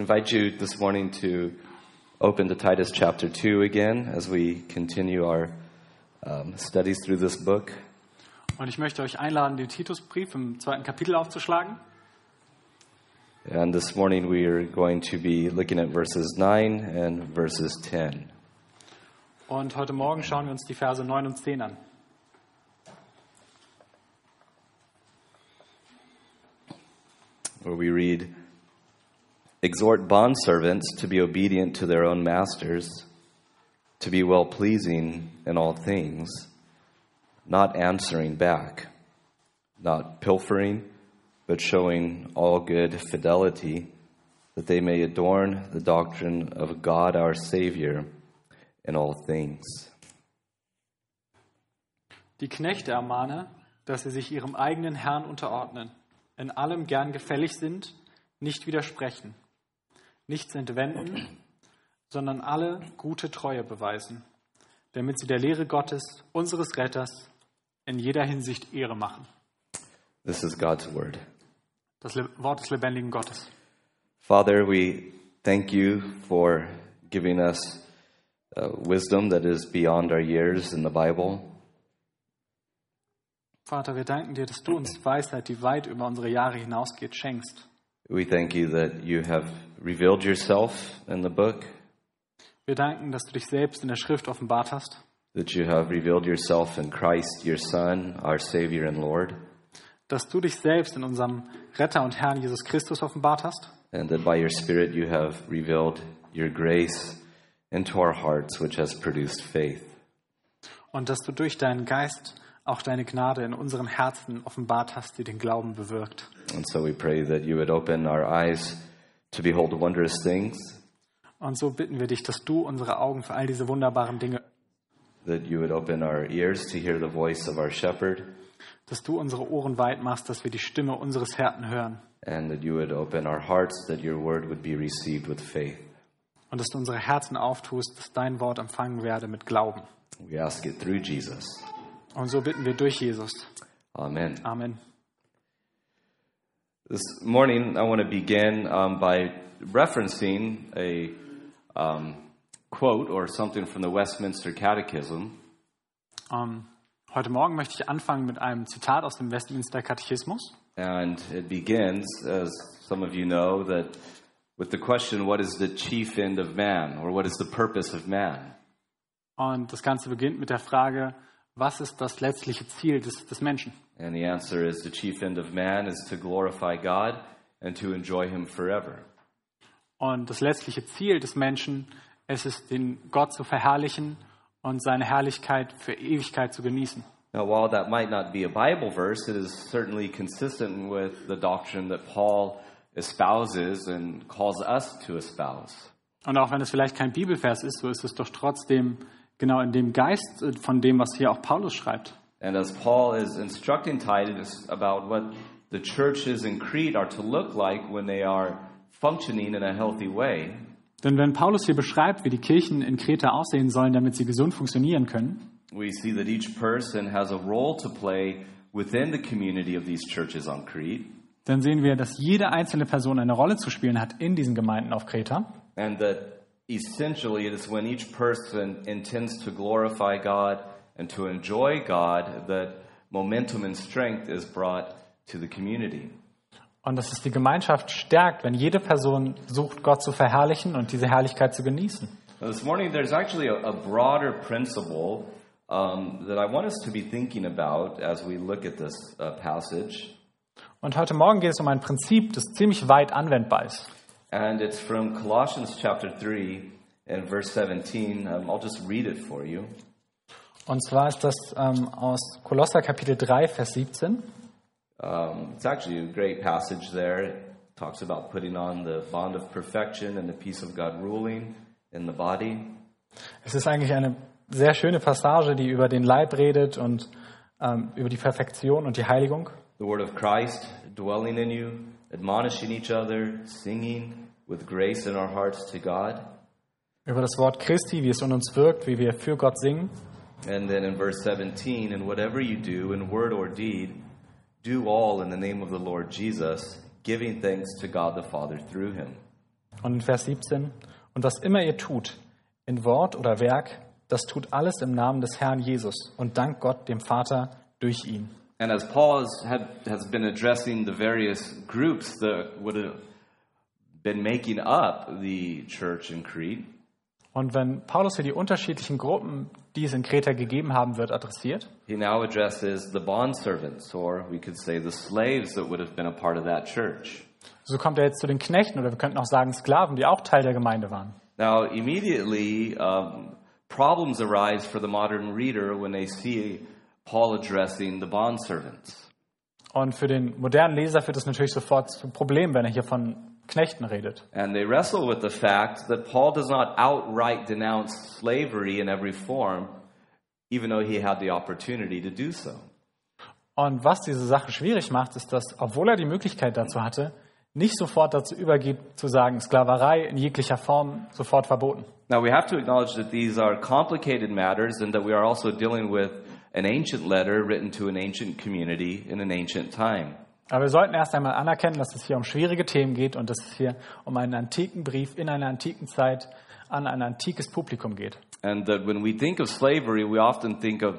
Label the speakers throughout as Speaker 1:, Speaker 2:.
Speaker 1: invite you this morning to open to Titus chapter 2 again as we continue our um, studies through this book.
Speaker 2: Und ich möchte euch einladen, den Titusbrief im zweiten Kapitel aufzuschlagen.
Speaker 1: And this morning we are going to be looking at verses 9 and verses 10.
Speaker 2: Und heute Morgen schauen wir uns die Verse 9 und 10 an.
Speaker 1: where we read Exhort bondservants to be obedient to their own masters, to be well pleasing in all things, not answering back, not pilfering, but showing all good fidelity, that they may adorn the doctrine of God our Savior in all things.
Speaker 2: Die Knechte ermahne, dass sie sich ihrem eigenen Herrn unterordnen, in allem gern gefällig sind, nicht widersprechen, nichts entwenden, sondern alle gute Treue beweisen, damit sie der Lehre Gottes, unseres Retters, in jeder Hinsicht Ehre machen.
Speaker 1: This is God's Word.
Speaker 2: Das Wort des lebendigen Gottes.
Speaker 1: Father, we thank you for giving us uh, wisdom that is beyond our years in the Bible.
Speaker 2: Vater, wir danken dir, dass du uns Weisheit, die weit über unsere Jahre hinausgeht, schenkst.
Speaker 1: We thank you that you have revealed yourself in the book,
Speaker 2: Wir danken, dass du dich selbst in der Schrift offenbart hast,
Speaker 1: that you have revealed yourself in Christ, your Son, our Savior and Lord,
Speaker 2: dass du dich selbst in unserem Retter und Herrn Jesus Christus offenbart hast
Speaker 1: and that by your Spirit you have revealed your grace into our hearts, which has produced faith.
Speaker 2: und dass du durch deinen Geist auch deine Gnade in unseren Herzen offenbart hast, die den Glauben bewirkt.
Speaker 1: And so we pray that you would open our eyes to behold wondrous things,
Speaker 2: Und so bitten wir dich, dass du unsere Augen für all diese wunderbaren Dinge,
Speaker 1: that you would open our ears to hear the voice of our shepherd.
Speaker 2: dass du unsere Ohren weit machst, dass wir die Stimme unseres Hirten hören
Speaker 1: and that you would open our hearts that your word would be received with faith.
Speaker 2: und dass du unsere Herzen auftust, dass dein Wort empfangen werde mit Glauben.
Speaker 1: We ask it through Jesus.
Speaker 2: Und so bitten wir durch Jesus.
Speaker 1: Amen.
Speaker 2: Amen.
Speaker 1: This morning, I want to begin um, by referencing a um, quote or something from the Westminster Catechism.
Speaker 2: Ähm, heute Morgen möchte ich anfangen mit einem Zitat aus dem Westminster Katechismus.
Speaker 1: And it begins, as some of you know, that with the question, what is the chief end of man, or what is the purpose of man?
Speaker 2: Und das Ganze beginnt mit der Frage, was ist das letztliche Ziel des, des Menschen?
Speaker 1: And the answer is the chief end of man is to glorify God and to enjoy Him forever.
Speaker 2: Und das letztliche Ziel des Menschen es ist, den Gott zu verherrlichen und seine Herrlichkeit für Ewigkeit zu genießen.
Speaker 1: Now, while that might not be a Bible verse, it is certainly consistent with the doctrine that Paul espouses and calls us to espouse.
Speaker 2: Und auch wenn es vielleicht kein Bibelvers ist, so ist es doch trotzdem genau in dem Geist äh, von dem, was hier auch Paulus schreibt.
Speaker 1: And as Paul is instructing Titus about what the churches in Crete are to look like when they are functioning in a healthy way,
Speaker 2: Denn wenn Paulus hier beschreibt, wie die Kirchen in Kreta aussehen sollen, damit sie gesund funktionieren können,
Speaker 1: we see that each person has a role to play within the community of these churches on Crete.
Speaker 2: dann sehen wir, dass jede einzelne Person eine Rolle zu spielen hat in diesen Gemeinden auf Kreta.
Speaker 1: And that essentially it is when each person intends to glorify God and to enjoy God that momentum and strength is brought to the community.
Speaker 2: Und dass es die Gemeinschaft stärkt, wenn jede Person sucht, Gott zu verherrlichen und diese Herrlichkeit zu genießen.
Speaker 1: This morning there's actually a, a broader principle um, that I want us to be thinking about as we look at this uh, passage.
Speaker 2: Und heute Morgen geht es um ein Prinzip, das ziemlich weit anwendbar ist.
Speaker 1: And it's from Colossians chapter 3 and verse 17. Um, I'll just read it for you.
Speaker 2: Und zwar ist das ähm, aus Kolosser Kapitel 3, Vers 17.
Speaker 1: Um, it's actually a great passage there. It talks about putting on the bond of perfection and the peace of God ruling in the body.
Speaker 2: Es ist eigentlich eine sehr schöne Passage, die über den Leib redet und ähm, über die Perfektion und die Heiligung.
Speaker 1: The word of Christ dwelling in you, admonishing each other, singing with grace in our hearts to God.
Speaker 2: Über das Wort Christi, wie es in uns wirkt, wie wir für Gott singen.
Speaker 1: And then in verse 17, and whatever you do in word or deed, do all in the name of the Lord Jesus, giving thanks to God the Father through him.
Speaker 2: Und in Vers 17, und was immer ihr tut, in Wort oder Werk, das tut alles im Namen des Herrn Jesus und dank Gott, dem Vater, durch ihn.
Speaker 1: And as Paul has, had, has been addressing the various groups would have been making up the church in Crete,
Speaker 2: Und wenn Paulus hier die unterschiedlichen Gruppen, die es in Kreta gegeben haben wird, adressiert,
Speaker 1: he now addresses the bondservants, or we could say the slaves that would have been a part of that church.
Speaker 2: so kommt er jetzt zu den Knechten oder wir könnten auch sagen Sklaven, die auch Teil der Gemeinde waren.
Speaker 1: Now, immediately, um, problems arise for the modern reader when they see Paul addressing the bondservants.
Speaker 2: Und für den modernen Leser führt das natürlich sofort zu Problemen, wenn er hier von Knechten redet.
Speaker 1: And they wrestle with the fact that Paul does not outright denounce slavery in every form, even though he had the opportunity to do so.
Speaker 2: Und was diese Sache schwierig macht, ist, dass, obwohl er die Möglichkeit dazu hatte, nicht sofort dazu übergeht, zu sagen, Sklaverei in jeglicher Form sofort verboten.
Speaker 1: Now, we have to acknowledge that these are complicated matters and that we are also dealing with an ancient letter written to an ancient community in an ancient time.
Speaker 2: Aber wir sollten erst einmal anerkennen, dass es hier um schwierige Themen geht und dass es hier um einen antiken Brief in einer antiken Zeit an ein antikes Publikum geht.
Speaker 1: And that when we think of slavery, we often think of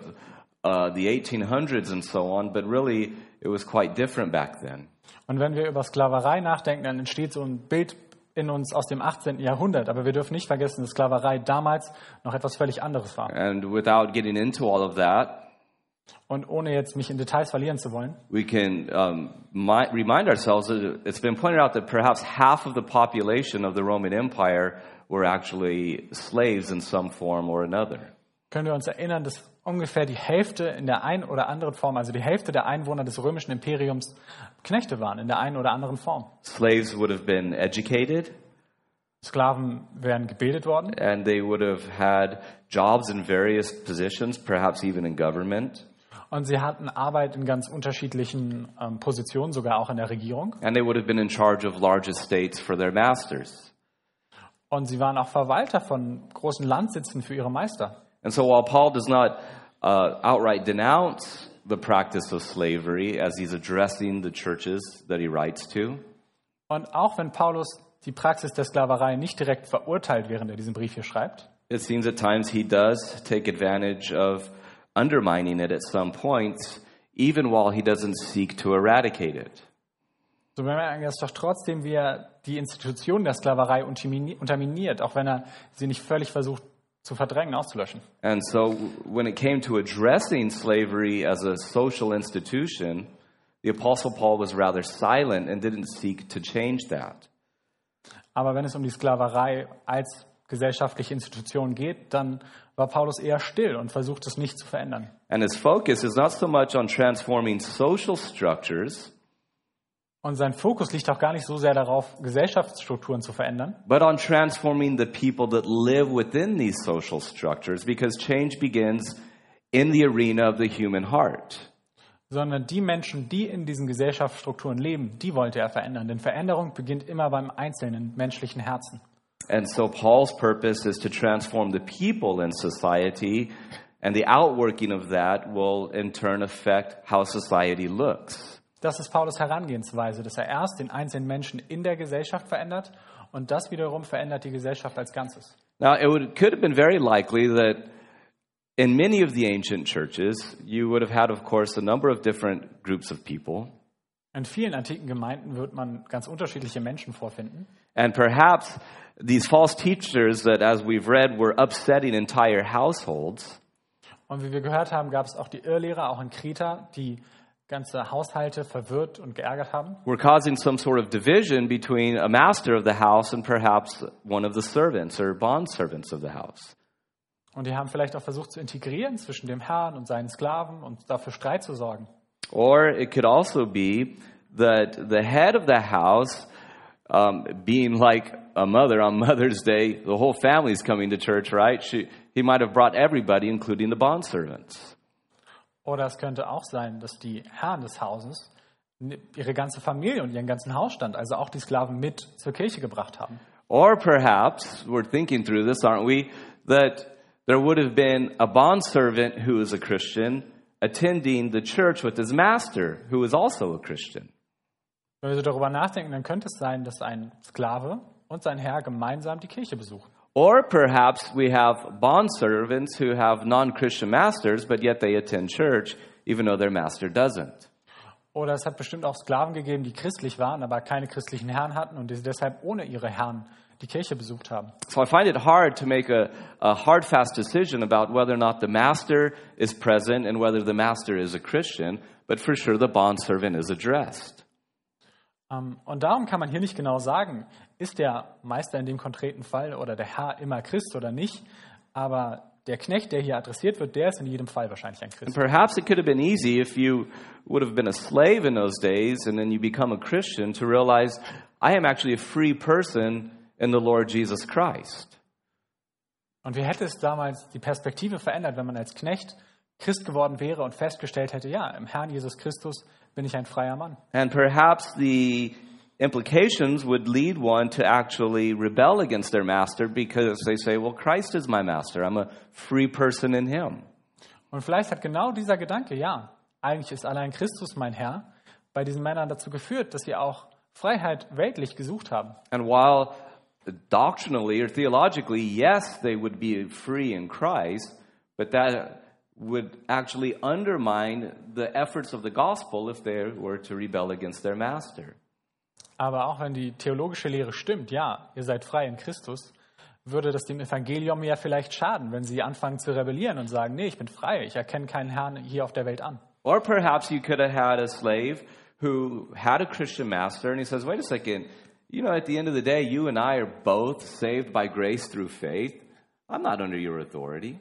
Speaker 1: uh, the 1800s and so on, but really it was quite different back then.
Speaker 2: Und wenn wir über Sklaverei nachdenken, dann entsteht so ein Bild in uns aus dem 18. Jahrhundert. Aber wir dürfen nicht vergessen, dass Sklaverei damals noch etwas völlig anderes war.
Speaker 1: And without getting into all of that,
Speaker 2: Und ohne jetzt mich in Details verlieren zu wollen,
Speaker 1: we can um, mi- remind ourselves that it's been pointed out that perhaps half of the population of the Roman Empire were actually slaves in some form or another.
Speaker 2: können wir uns erinnern, dass ungefähr die Hälfte in der einen oder anderen Form, also die Hälfte der Einwohner des römischen Imperiums Knechte waren, in der einen oder anderen Form.
Speaker 1: Slaves would have been educated
Speaker 2: Sklaven wären gebildet worden
Speaker 1: and they would have had jobs in various positions, perhaps even in government.
Speaker 2: Und sie hatten Arbeit in ganz unterschiedlichen ähm, Positionen, sogar auch in der Regierung.
Speaker 1: And they would have been in charge of large estates for their masters.
Speaker 2: Und sie waren auch Verwalter von großen Landsitzen für ihre Meister.
Speaker 1: And so while Paul does not uh, outright denounce the practice of slavery as he's addressing the churches that he writes to,
Speaker 2: Und auch wenn Paulus die Praxis der Sklaverei nicht direkt verurteilt, während er diesen Brief hier schreibt,
Speaker 1: it seems at times he does take advantage of undermining it at some points, even while he doesn't seek to eradicate it.
Speaker 2: so bemerken es doch trotzdem, wie er die Institution der Sklaverei untermini- unterminiert, auch wenn er sie nicht völlig versucht zu verdrängen, auszulöschen.
Speaker 1: And so when it came to addressing slavery as a social institution, the Apostle Paul was rather silent and didn't seek to change that.
Speaker 2: Aber wenn es um die Sklaverei als gesellschaftliche Institution geht, dann war Paulus eher still und versucht es nicht zu verändern.
Speaker 1: And his focus is not so much on transforming social structures,
Speaker 2: Und sein Fokus liegt auch gar nicht so sehr darauf, Gesellschaftsstrukturen zu verändern,
Speaker 1: but on transforming the people that live within these social structures because change begins in the arena of the human heart.
Speaker 2: sondern die Menschen, die in diesen Gesellschaftsstrukturen leben, die wollte er verändern. Denn Veränderung beginnt immer beim einzelnen menschlichen Herzen.
Speaker 1: And so Paul's purpose is to transform the people in society, and the outworking of that will in turn affect how society looks.
Speaker 2: Das ist Paulus Herangehensweise, dass er erst den einzelnen Menschen in der Gesellschaft verändert und das wiederum verändert die Gesellschaft als Ganzes.
Speaker 1: Now, it would, could have been very likely that in many of the ancient churches, you would have had, of course, a number of different groups of people.
Speaker 2: In vielen antiken Gemeinden wird man ganz unterschiedliche Menschen vorfinden.
Speaker 1: And perhaps these false teachers that, as we've read, were upsetting entire households,
Speaker 2: Und wie wir gehört haben, gab es auch die Irrlehrer, auch in Kreta, die ganze Haushalte verwirrt und geärgert haben.
Speaker 1: were causing some sort of division between a master of the house and perhaps one of the servants or bondservants of the house.
Speaker 2: Und die haben vielleicht auch versucht zu integrieren zwischen dem Herrn und seinen Sklaven und dafür Streit zu sorgen.
Speaker 1: Or it could also be that the head of the house, um, being like a mother on Mother's Day, the whole family's coming to church, right? She, he might have brought everybody, including the bondservants.
Speaker 2: Oder es könnte auch sein, dass die Herren des Hauses ihre ganze Familie und ihren ganzen Hausstand, also auch die Sklaven mit zur Kirche gebracht haben.
Speaker 1: Or perhaps, we're thinking through this, aren't we, that there would have been a bondservant who is a Christian attending the church with his master, who is also a Christian.
Speaker 2: Wenn wir so darüber nachdenken, dann könnte es sein, dass ein Sklave und sein Herr gemeinsam die Kirche besuchen.
Speaker 1: Or perhaps we have bondservants who have non Christian masters, but yet they attend church even though their master doesn't.
Speaker 2: Oder es hat bestimmt auch Sklaven gegeben, die christlich waren, aber keine christlichen Herren hatten und die deshalb ohne ihre Herren die Kirche besucht haben.
Speaker 1: So I find it hard to make a, a hard, fast decision about whether or not the master is present and whether the master is a Christian, but for sure the bondservant is addressed.
Speaker 2: Ähm, Und darum kann man hier nicht genau sagen, ist der Meister in dem konkreten Fall oder der Herr immer Christ oder nicht. Aber der Knecht, der hier adressiert wird, der ist in jedem Fall wahrscheinlich ein
Speaker 1: And
Speaker 2: Christ.
Speaker 1: perhaps it could have been easy if you would have been a slave in those days and then you become a Christian to realize I am actually a free person in the Lord Jesus Christ.
Speaker 2: Und wie hätte es damals die Perspektive verändert, wenn man als Knecht Christ geworden wäre und festgestellt hätte, ja, im Herrn Jesus Christus bin ich ein freier Mann.
Speaker 1: And perhaps the implications would lead one to actually rebel against their master because they say, well, Christ is my master. I'm a free person in him.
Speaker 2: Und vielleicht hat genau dieser Gedanke, ja, eigentlich ist allein Christus mein Herr, bei diesen Männern dazu geführt, dass sie auch Freiheit weltlich gesucht haben.
Speaker 1: And while doctrinally or theologically, yes, they would be free in Christ, but that would actually undermine the efforts of the gospel if they were to rebel against their master.
Speaker 2: Aber auch wenn die theologische Lehre stimmt, ja, ihr seid frei in Christus, würde das dem Evangelium ja vielleicht schaden, wenn sie anfangen zu rebellieren und sagen, nee, ich bin frei, ich erkenne keinen Herrn hier auf der Welt an.
Speaker 1: Or perhaps you could have had a slave who had a Christian master and he says, wait a second, you know, at the end of the day, you and I are both saved by grace through faith. I'm not under your authority.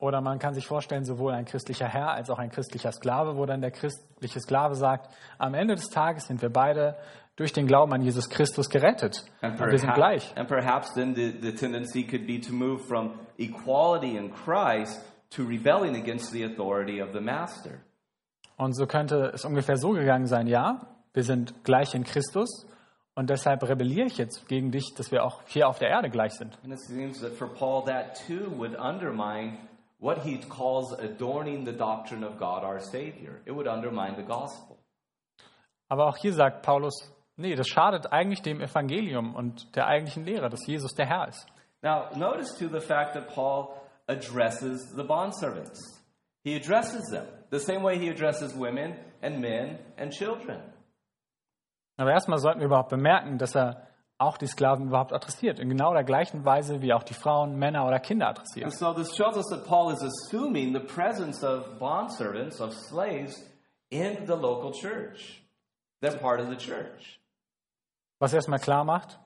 Speaker 2: Oder man kann sich vorstellen, sowohl ein christlicher Herr als auch ein christlicher Sklave, wo dann der christliche Sklave sagt, am Ende des Tages sind wir beide durch den Glauben an Jesus Christus gerettet.
Speaker 1: And
Speaker 2: Und wir sind gleich.
Speaker 1: and perhaps then the, the tendency could be to move from equality in Christ to rebelling against the authority of the master.
Speaker 2: Und so könnte es ungefähr so gegangen sein, ja, wir sind gleich in Christus und deshalb rebelliere ich jetzt gegen dich, dass wir auch hier auf der Erde gleich sind.
Speaker 1: And it seems that for Paul, that too would undermine what he calls adorning the doctrine of God our Savior. It would undermine the gospel.
Speaker 2: Aber auch hier sagt Paulus, nee, das schadet eigentlich dem Evangelium und der eigentlichen Lehre, dass Jesus der Herr ist.
Speaker 1: Now, notice too the fact that Paul addresses the bondservants. He addresses them the same way he addresses women and men and children.
Speaker 2: Aber erstmal sollten wir überhaupt bemerken, dass er auch die Sklaven überhaupt adressiert, in genau der gleichen Weise, wie auch die Frauen, Männer oder Kinder adressiert.
Speaker 1: And so this shows us that Paul is assuming the presence of bondservants, of slaves, in the local church. They're part of the church.
Speaker 2: Was erstmal klar macht,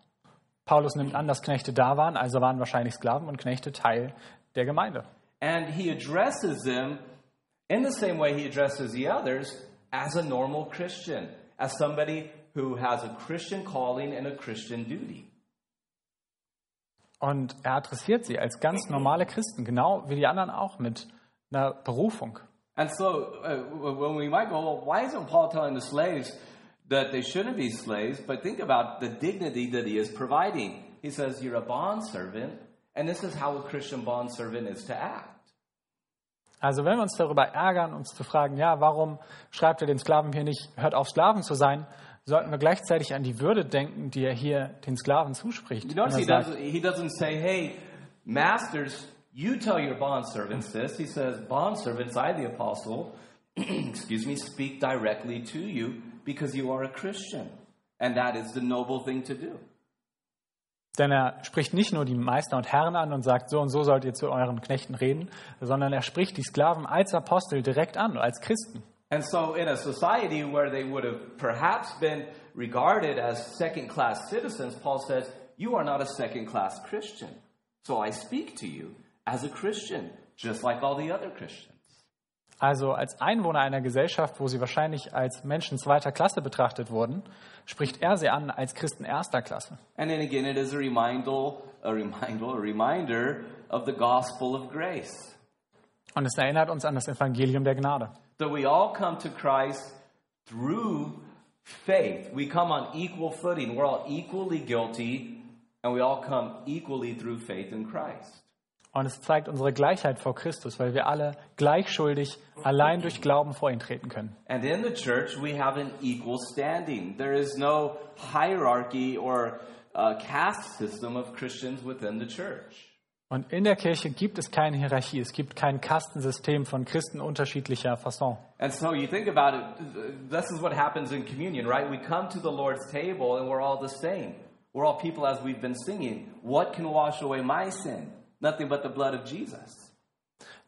Speaker 2: Paulus nimmt an, dass Knechte da waren, also waren wahrscheinlich Sklaven und Knechte Teil der Gemeinde.
Speaker 1: And he addresses them in the same way he addresses the others as a normal Christian, as somebody who has a Christian calling and a Christian duty.
Speaker 2: Und er adressiert sie als ganz normale Christen, genau wie die anderen auch mit einer Berufung.
Speaker 1: And so, uh, when we might go, well, why isn't Paul telling the slaves that they shouldn't be slaves? But think about the dignity that he is providing. He says, You're a bondservant, and this is how a Christian bondservant is to act.
Speaker 2: Also wenn wir uns darüber ärgern, uns zu fragen, ja, warum schreibt er den Sklaven hier nicht, hört auf Sklaven zu sein, sollten wir gleichzeitig an die Würde denken, die er hier den Sklaven zuspricht.
Speaker 1: You notice he
Speaker 2: er sagt,
Speaker 1: doesn't, he doesn't say, Hey, masters, you tell your bondservants this. He says, Bondservants, I, the apostle, excuse me, speak directly to you because you are a Christian. And that is the noble thing to do.
Speaker 2: Denn er spricht nicht nur die Meister und Herren an und sagt, so und so sollt ihr zu euren Knechten reden, sondern er spricht die Sklaven als Apostel direkt an, als Christen.
Speaker 1: And so, in a society where they would have perhaps been regarded as second class citizens, Paul says, You are not a second class Christian. So I speak to you as a Christian, just like all the other Christians.
Speaker 2: Also als Einwohner einer Gesellschaft, wo sie wahrscheinlich als Menschen zweiter Klasse betrachtet wurden, spricht er sie an als Christen erster Klasse.
Speaker 1: And then again, it is a reminder, a reminder, a reminder of the gospel of grace.
Speaker 2: Und es erinnert uns an das Evangelium der Gnade.
Speaker 1: That we all come to Christ through faith. We come on equal footing. We're all equally guilty, and we all come equally through faith in Christ.
Speaker 2: Und es zeigt unsere Gleichheit vor Christus, weil wir alle gleichschuldig allein durch Glauben vor ihn treten können.
Speaker 1: And in the church, we have an equal standing. There is no hierarchy or a caste system of Christians within the church.
Speaker 2: Und in der Kirche gibt es keine Hierarchie, es gibt kein Kastensystem von Christen unterschiedlicher Fasson.
Speaker 1: And so you think about it, this is what happens in communion, right? We come to the Lord's table and we're all the same. We're all people as we've been singing. What can wash away my sin? Nothing but the blood of Jesus.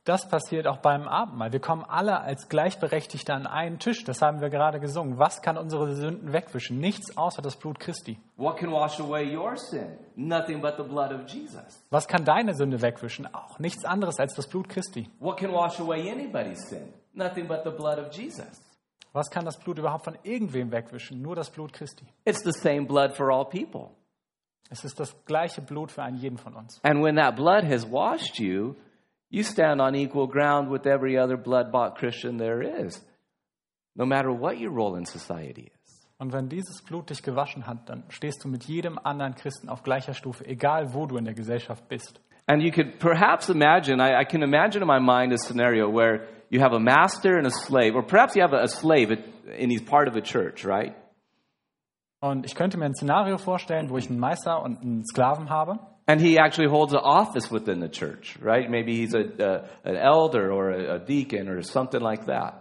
Speaker 2: Das passiert auch beim Abendmahl. Wir kommen alle als Gleichberechtigte an einen Tisch. Das haben wir gerade gesungen. Was kann unsere Sünden wegwischen? Nichts außer das Blut Christi.
Speaker 1: What can wash away your sin? Nothing but the blood of Jesus.
Speaker 2: Was kann deine Sünde wegwischen? Auch nichts anderes als das Blut Christi.
Speaker 1: What can wash away anybody's sin? Nothing but the blood of Jesus.
Speaker 2: Was kann das Blut überhaupt von irgendwem wegwischen? Nur das Blut Christi.
Speaker 1: It's the same blood for all people.
Speaker 2: Es ist das gleiche Blut für einen jeden von uns.
Speaker 1: And when that blood has washed you, you stand on equal ground with every other blood bought Christian there is, no matter what your role in society is.
Speaker 2: Und wenn dieses Blut dich gewaschen hat, dann stehst du mit jedem anderen Christen auf gleicher Stufe, egal wo du in der Gesellschaft bist.
Speaker 1: And you could perhaps imagine, I, I can imagine in my mind a scenario where you have a master and a slave, or perhaps you have a, slave and he's part of a church, right?
Speaker 2: Und ich könnte mir ein Szenario vorstellen, wo ich einen Meister und einen Sklaven habe.
Speaker 1: And he actually holds an office within the church, right? Maybe he's a, a, an elder or a, a deacon or something like that.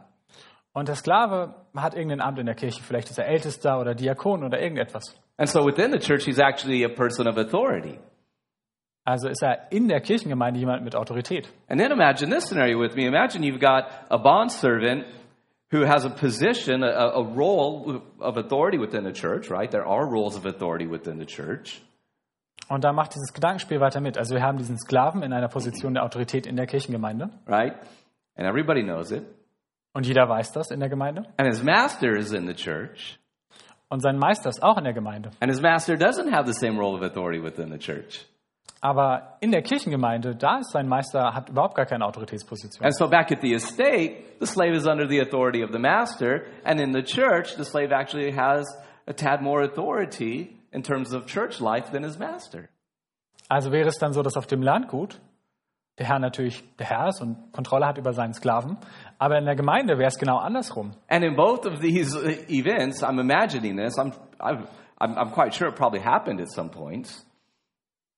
Speaker 2: Und der Sklave hat irgendein Amt in der Kirche. Vielleicht ist er Ältester oder Diakon oder irgendetwas.
Speaker 1: And so within the church, he's actually a person of authority.
Speaker 2: Also ist er in der Kirchengemeinde jemand mit Autorität.
Speaker 1: And then imagine this scenario with me. Imagine you've got a bondservant who has a position, a, a role of authority within the church, right? There are roles of authority within the church.
Speaker 2: Und da macht dieses Gedankenspiel weiter mit. Also wir haben diesen Sklaven in einer Position der Autorität in der Kirchengemeinde.
Speaker 1: right? And everybody knows it.
Speaker 2: Und jeder weiß das in der Gemeinde.
Speaker 1: And his master is in the church.
Speaker 2: Und sein Meister ist auch in der Gemeinde.
Speaker 1: And his master doesn't have the same role of authority within the church.
Speaker 2: Aber in der Kirchengemeinde, da ist sein Meister, hat überhaupt gar keine Autoritätsposition.
Speaker 1: And so back at the estate, the slave is under the authority of the master. And in the church, the slave actually has a tad more authority in terms of church life than his master.
Speaker 2: Also wäre es dann so, dass auf dem Landgut der Herr natürlich der Herr ist und Kontrolle hat über seinen Sklaven. Aber in der Gemeinde wäre es genau andersrum.
Speaker 1: And in both of these events, I'm imagining this. I'm, I'm I'm quite sure it probably happened at some point.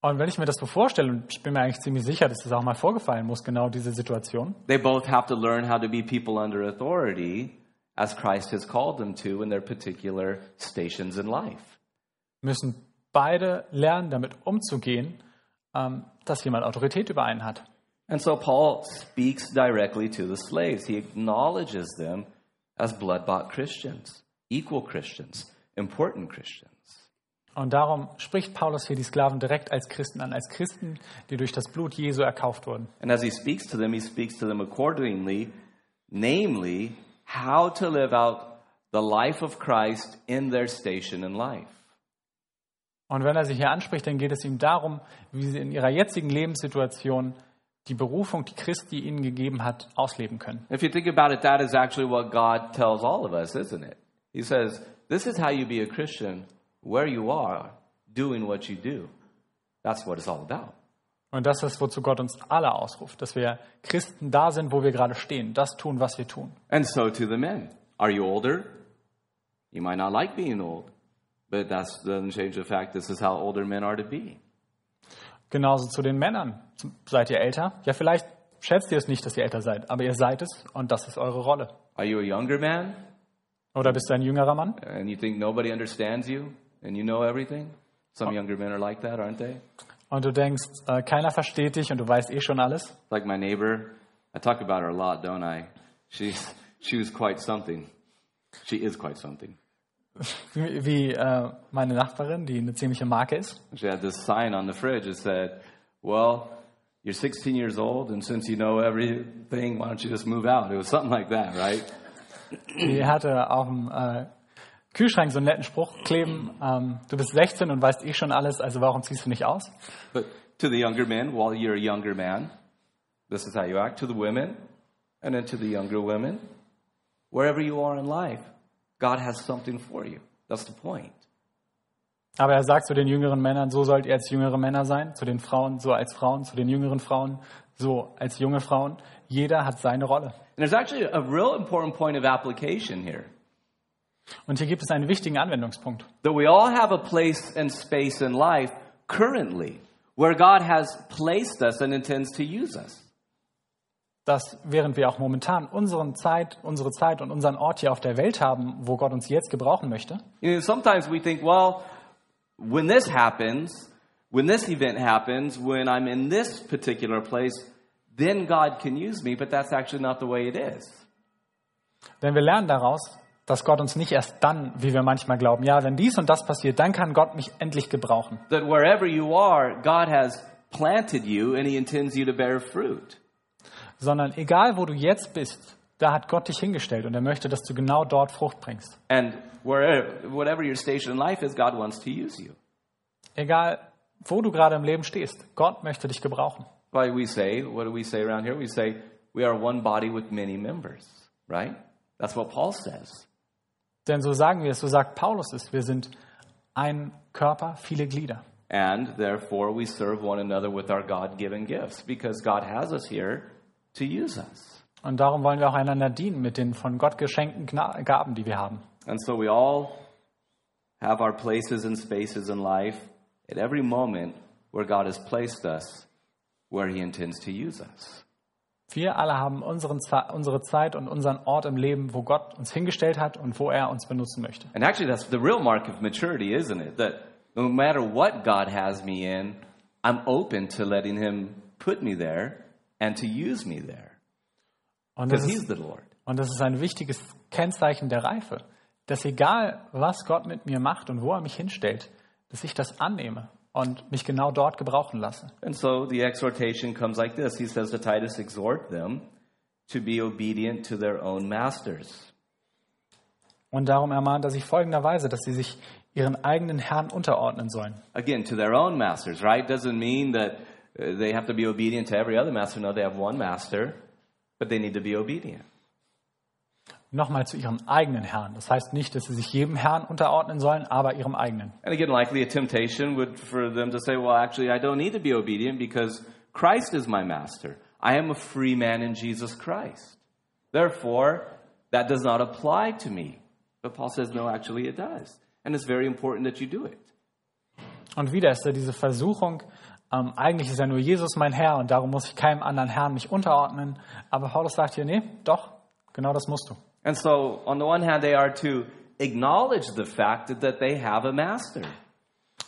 Speaker 2: Und wenn ich mir das so vorstelle, und ich bin mir eigentlich ziemlich sicher, dass das auch mal vorgefallen muss, genau diese Situation,
Speaker 1: They both have to learn how to be people under authority as Christ has called them to in their particular stations in life.
Speaker 2: Müssen beide lernen, damit umzugehen, ähm, dass jemand Autorität über einen hat.
Speaker 1: And so Paul speaks directly to the slaves. He acknowledges them as blood bought Christians, equal Christians, important Christians.
Speaker 2: Und darum spricht Paulus hier die Sklaven direkt als Christen an, als Christen, die durch das Blut Jesu erkauft wurden.
Speaker 1: And as he speaks to them, he speaks to them accordingly, namely, how to live out the life of Christ in their station in life.
Speaker 2: Und wenn er sie hier anspricht, dann geht es ihm darum, wie sie in ihrer jetzigen Lebenssituation die Berufung, die Christi ihnen gegeben hat, ausleben können.
Speaker 1: If you think about it, that is actually what God tells all of us, isn't it? He says, This is how you be a Christian where you are, doing what you do. That's what it's all about.
Speaker 2: Und das ist, wozu Gott uns alle ausruft, dass wir Christen da sind, wo wir gerade stehen, das tun, was wir tun.
Speaker 1: And so to the men. Are you older? You might not like being old, but that doesn't change the fact this is how older men are to be.
Speaker 2: Genauso zu den Männern. Seid ihr älter? Ja, vielleicht schätzt ihr es nicht, dass ihr älter seid, aber ihr seid es und das ist eure Rolle.
Speaker 1: Are you a younger man
Speaker 2: Oder bist du ein jüngerer Mann?
Speaker 1: and you think nobody understands you and you know everything? Some younger men are like that, aren't they?
Speaker 2: Und du denkst, äh, keiner versteht dich und du weißt eh schon alles.
Speaker 1: Like my neighbor, I talk about her a lot, don't I? She's she was quite something. She is quite something.
Speaker 2: Wie, wie äh, meine Nachbarin, die eine ziemliche Marke ist.
Speaker 1: She had this sign on the fridge that said, "Well, you're 16 years old, and since you know everything, why don't you just move out?" It was something like that, right?
Speaker 2: Die hatte auf dem äh, Kühlschrank so einen netten Spruch kleben, ähm, du bist 16 und weißt eh schon alles, also warum ziehst du nicht aus?
Speaker 1: But to the younger men, while you're a younger man, this is how you act. To the women, and then to the younger women, wherever you are in life, God has something for you. That's the point.
Speaker 2: Aber er sagt zu den jüngeren Männern, so sollt ihr als jüngere Männer sein, zu den Frauen so als Frauen, zu den jüngeren Frauen so als junge Frauen. Jeder hat seine Rolle.
Speaker 1: And there's actually a real important point of application here.
Speaker 2: Und hier gibt es einen wichtigen Anwendungspunkt.
Speaker 1: That we all have a place and space in life currently where God has placed us and intends to use us.
Speaker 2: Dass während wir auch momentan unseren Zeit, unsere Zeit und unseren Ort hier auf der Welt haben, wo Gott uns jetzt gebrauchen möchte,
Speaker 1: sometimes we think, well, when this happens, when this event happens, when I'm in this particular place, then God can use me, but that's actually not the way it is.
Speaker 2: Denn wir lernen daraus, dass Gott uns nicht erst dann, wie wir manchmal glauben, ja, wenn dies und das passiert, dann kann Gott mich endlich gebrauchen.
Speaker 1: That wherever you are, God has planted you and He intends you to bear fruit.
Speaker 2: Sondern egal, wo du jetzt bist, da hat Gott dich hingestellt und er möchte, dass du genau dort Frucht bringst.
Speaker 1: And wherever, whatever your station in life is, God wants to use you.
Speaker 2: Egal, wo du gerade im Leben stehst, Gott möchte dich gebrauchen.
Speaker 1: Why we say, what do we say around here? We say, we are one body with many members, right? That's what Paul says.
Speaker 2: Denn so sagen wir es, so sagt Paulus es, wir sind ein Körper, viele Glieder.
Speaker 1: And therefore, we serve one another with our God given gifts because God has us here to use us.
Speaker 2: Und darum wollen wir auch einander dienen mit den von Gott geschenkten Gna- Gaben, die wir haben.
Speaker 1: And so we all have our places and spaces in life at every moment where God has placed us where He intends to use us.
Speaker 2: Wir alle haben unseren, unsere Zeit und unseren Ort im Leben, wo Gott uns hingestellt hat und wo er uns benutzen möchte.
Speaker 1: And actually, that's the real mark of maturity, isn't it? That no matter what God has me in, I'm open to letting Him put me there and to use me there
Speaker 2: Und das,
Speaker 1: because He's
Speaker 2: ist,
Speaker 1: the Lord.
Speaker 2: und das ist ein wichtiges Kennzeichen der Reife, dass egal, was Gott mit mir macht und wo er mich hinstellt, dass ich das annehme und mich genau dort gebrauchen lasse.
Speaker 1: And so the exhortation comes like this He says to Titus, exhort them to be obedient to their own masters.
Speaker 2: Und darum ermahnt er sich folgenderweise, dass sie sich ihren eigenen Herrn unterordnen sollen.
Speaker 1: Again, to their own masters, right? Doesn't mean that Uh, they have to be obedient to every other master. No, they have one master, but they need to be obedient.
Speaker 2: Nochmal zu ihrem eigenen Herrn. Das heißt nicht, dass sie sich jedem Herrn unterordnen sollen, aber ihrem eigenen.
Speaker 1: And again, likely a temptation would for them to say, well, actually, I don't need to be obedient because Christ is my master. I am a free man in Jesus Christ. Therefore, that does not apply to me. But Paul says, no, actually, it does. And it's very important that you do it.
Speaker 2: Und wieder ist da diese Versuchung, ähm, eigentlich ist ja nur Jesus mein Herr und darum muss ich keinem anderen Herrn mich unterordnen. Aber Paulus sagt hier, nee, doch, genau das musst du.
Speaker 1: And so, on the one hand, they are to acknowledge the fact that, they have a master.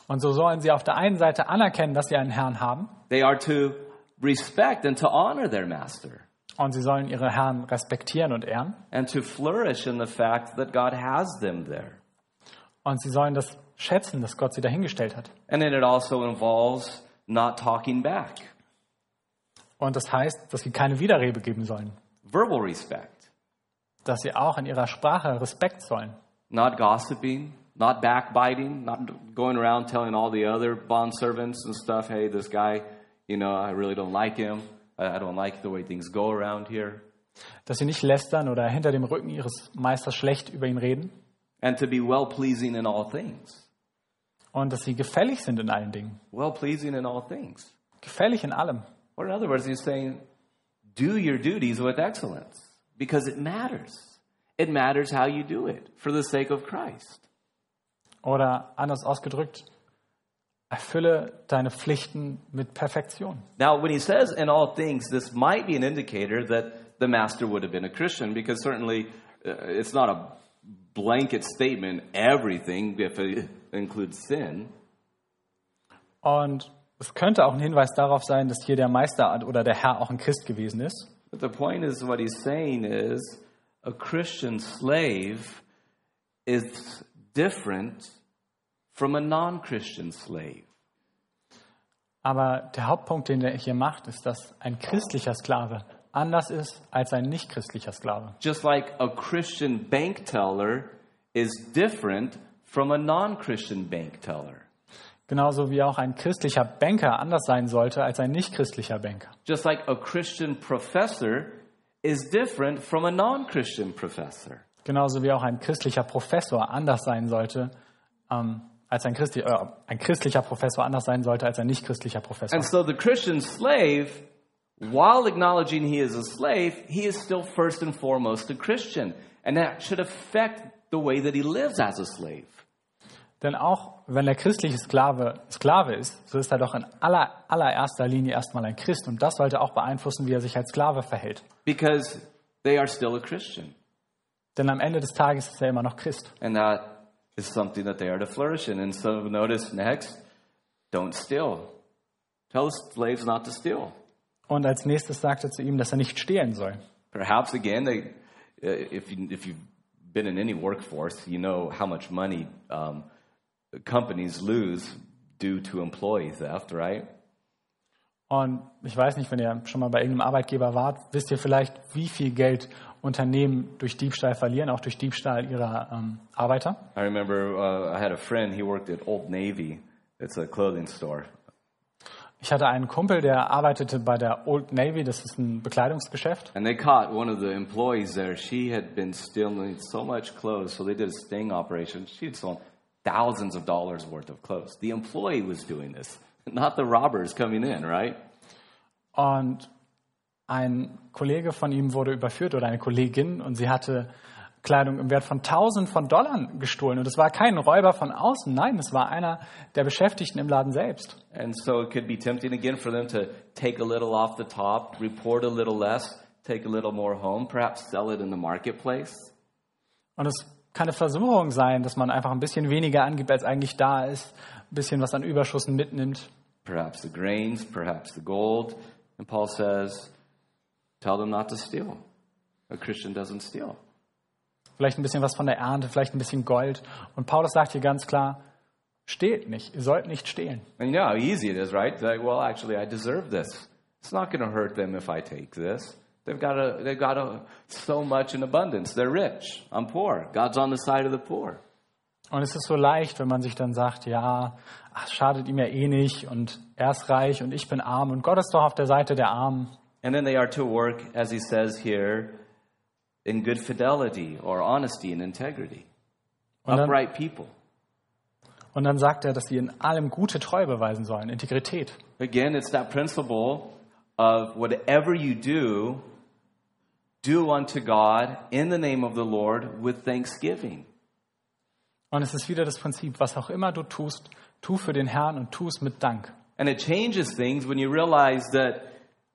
Speaker 2: Und so sollen sie auf der einen Seite anerkennen, dass sie einen Herrn haben
Speaker 1: They are to respect and to honor their master
Speaker 2: und sie sollen ihre Herren respektieren und ehren
Speaker 1: and to flourish in the fact that God has them there.
Speaker 2: und sie sollen das schätzen, dass Gott sie dahingestellt hat.
Speaker 1: And then it also involves not talking back,
Speaker 2: Und das heißt, dass sie keine Widerrede geben sollen,
Speaker 1: verbal respect,
Speaker 2: dass sie auch in ihrer Sprache Respekt sollen,
Speaker 1: not gossiping, not backbiting, not going around telling all the other bond servants and stuff, hey, this guy, you know, I really don't like him. I don't like the way things go around here.
Speaker 2: dass sie nicht lästern oder hinter dem Rücken ihres Meisters schlecht über ihn reden
Speaker 1: And to be well pleasing in all things.
Speaker 2: Und dass sie gefällig sind in allen Dingen,
Speaker 1: Well pleasing in all things.
Speaker 2: gefällig in allem.
Speaker 1: Or in other words, he's saying, do your duties with excellence because it matters. It matters how you do it for the sake of Christ.
Speaker 2: Oder anders ausgedrückt, erfülle deine Pflichten mit Perfektion.
Speaker 1: Now, when he says in all things, this might be an indicator that the master would have been a Christian because certainly uh, it's not a blanket statement, everything, if it includes sin.
Speaker 2: Und es könnte auch ein Hinweis darauf sein, dass hier der Meister oder der Herr auch ein Christ gewesen ist.
Speaker 1: But the point is, what he's saying is a Christian slave is different from a non Christian slave.
Speaker 2: Aber der Hauptpunkt, den er hier macht, ist, dass ein christlicher Sklave anders ist als ein nicht-christlicher Sklave.
Speaker 1: Just like a Christian bank teller is different from a non Christian bank teller.
Speaker 2: Genauso wie auch ein christlicher Banker anders sein sollte als ein nicht-christlicher Banker.
Speaker 1: Just like a Christian professor is different from a non Christian professor.
Speaker 2: Genauso wie auch ein christlicher Professor anders sein sollte ähm, als ein, Christi äh, ein christlicher Professor anders sein sollte als ein nicht-christlicher Professor.
Speaker 1: And so the Christian slave, while acknowledging he is a slave, he is still first and foremost a Christian. And that should affect the way that he lives as a slave.
Speaker 2: Denn auch wenn der christliche Sklave Sklave ist, so ist er doch in aller, allererster Linie erstmal ein Christ. Und das sollte auch beeinflussen, wie er sich als Sklave verhält.
Speaker 1: Because they are still a Christian.
Speaker 2: Denn am Ende des Tages ist er immer noch Christ.
Speaker 1: And that is something that they are to flourish in. And so notice next, don't steal. Tell the slaves not to steal.
Speaker 2: Und als nächstes sagt er zu ihm, dass er nicht stehlen soll.
Speaker 1: Perhaps again, they, uh, if, you, if you've been in any workforce, you know how much money um, companies lose due to employee theft, right?
Speaker 2: Und ich weiß nicht, wenn ihr schon mal bei irgendeinem Arbeitgeber wart, wisst ihr vielleicht, wie viel Geld Unternehmen durch Diebstahl verlieren, auch durch Diebstahl ihrer ähm, Arbeiter.
Speaker 1: I remember uh, I had a friend, he worked at Old Navy. It's a clothing store.
Speaker 2: Ich hatte einen Kumpel, der arbeitete bei der Old Navy, das ist ein Bekleidungsgeschäft.
Speaker 1: And they caught one of the employees there. She had been stealing so much clothes, so they did a sting operation. She had stolen thousands of dollars worth of clothes. The employee was doing this, not the robbers coming in, right?
Speaker 2: Und ein Kollege von ihm wurde überführt oder eine Kollegin und sie hatte Kleidung im Wert von tausend von Dollar gestohlen. Und es war kein Räuber von außen, nein, es war einer der Beschäftigten im Laden selbst.
Speaker 1: And so it could be tempting again for them to take a little off the top, report a little less, take a little more home, perhaps sell it in the marketplace.
Speaker 2: Und es kann eine Versuchung sein, dass man einfach ein bisschen weniger angibt, als eigentlich da ist, ein bisschen was an Überschüssen mitnimmt.
Speaker 1: Perhaps the grains, perhaps the gold. And Paul says, tell them not to steal. A Christian doesn't steal.
Speaker 2: Vielleicht ein bisschen was von der Ernte, vielleicht ein bisschen Gold. Und Paulus sagt hier ganz klar, stehlt nicht, ihr sollt nicht stehlen.
Speaker 1: And you know how easy it is, right? It's like, well, actually, I deserve this. It's not going to hurt them if I take this. They've got, a, they've got a, so much in abundance. They're rich. I'm poor. God's on the side of the poor.
Speaker 2: Und es ist so leicht, wenn man sich dann sagt, ja, ach, es schadet ihm ja eh nicht und er ist reich und ich bin arm und Gott ist doch auf der Seite der Armen.
Speaker 1: And then they are to work, as he says here, in good fidelity or honesty and integrity.
Speaker 2: Dann,
Speaker 1: Upright people.
Speaker 2: und dann sagt er, dass sie in allem gute Treue beweisen sollen, Integrität.
Speaker 1: Again, it's that principle of whatever you do, do unto God in the name of the Lord with thanksgiving.
Speaker 2: Und es ist wieder das Prinzip, was auch immer du tust, tu für den Herrn und tu es mit Dank.
Speaker 1: And it changes things when you realize that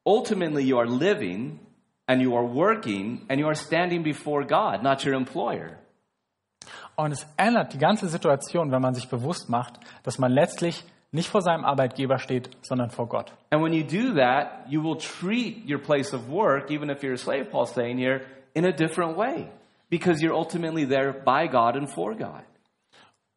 Speaker 1: ultimately you are living and you are working and you are standing before God, not your employer.
Speaker 2: Und es ändert die ganze Situation, wenn man sich bewusst macht, dass man letztlich nicht vor seinem Arbeitgeber steht, sondern vor Gott.
Speaker 1: And when you do that, you will treat your place of work, even if you're a slave, Paul's saying here, in a different way because you're ultimately there by God and for God.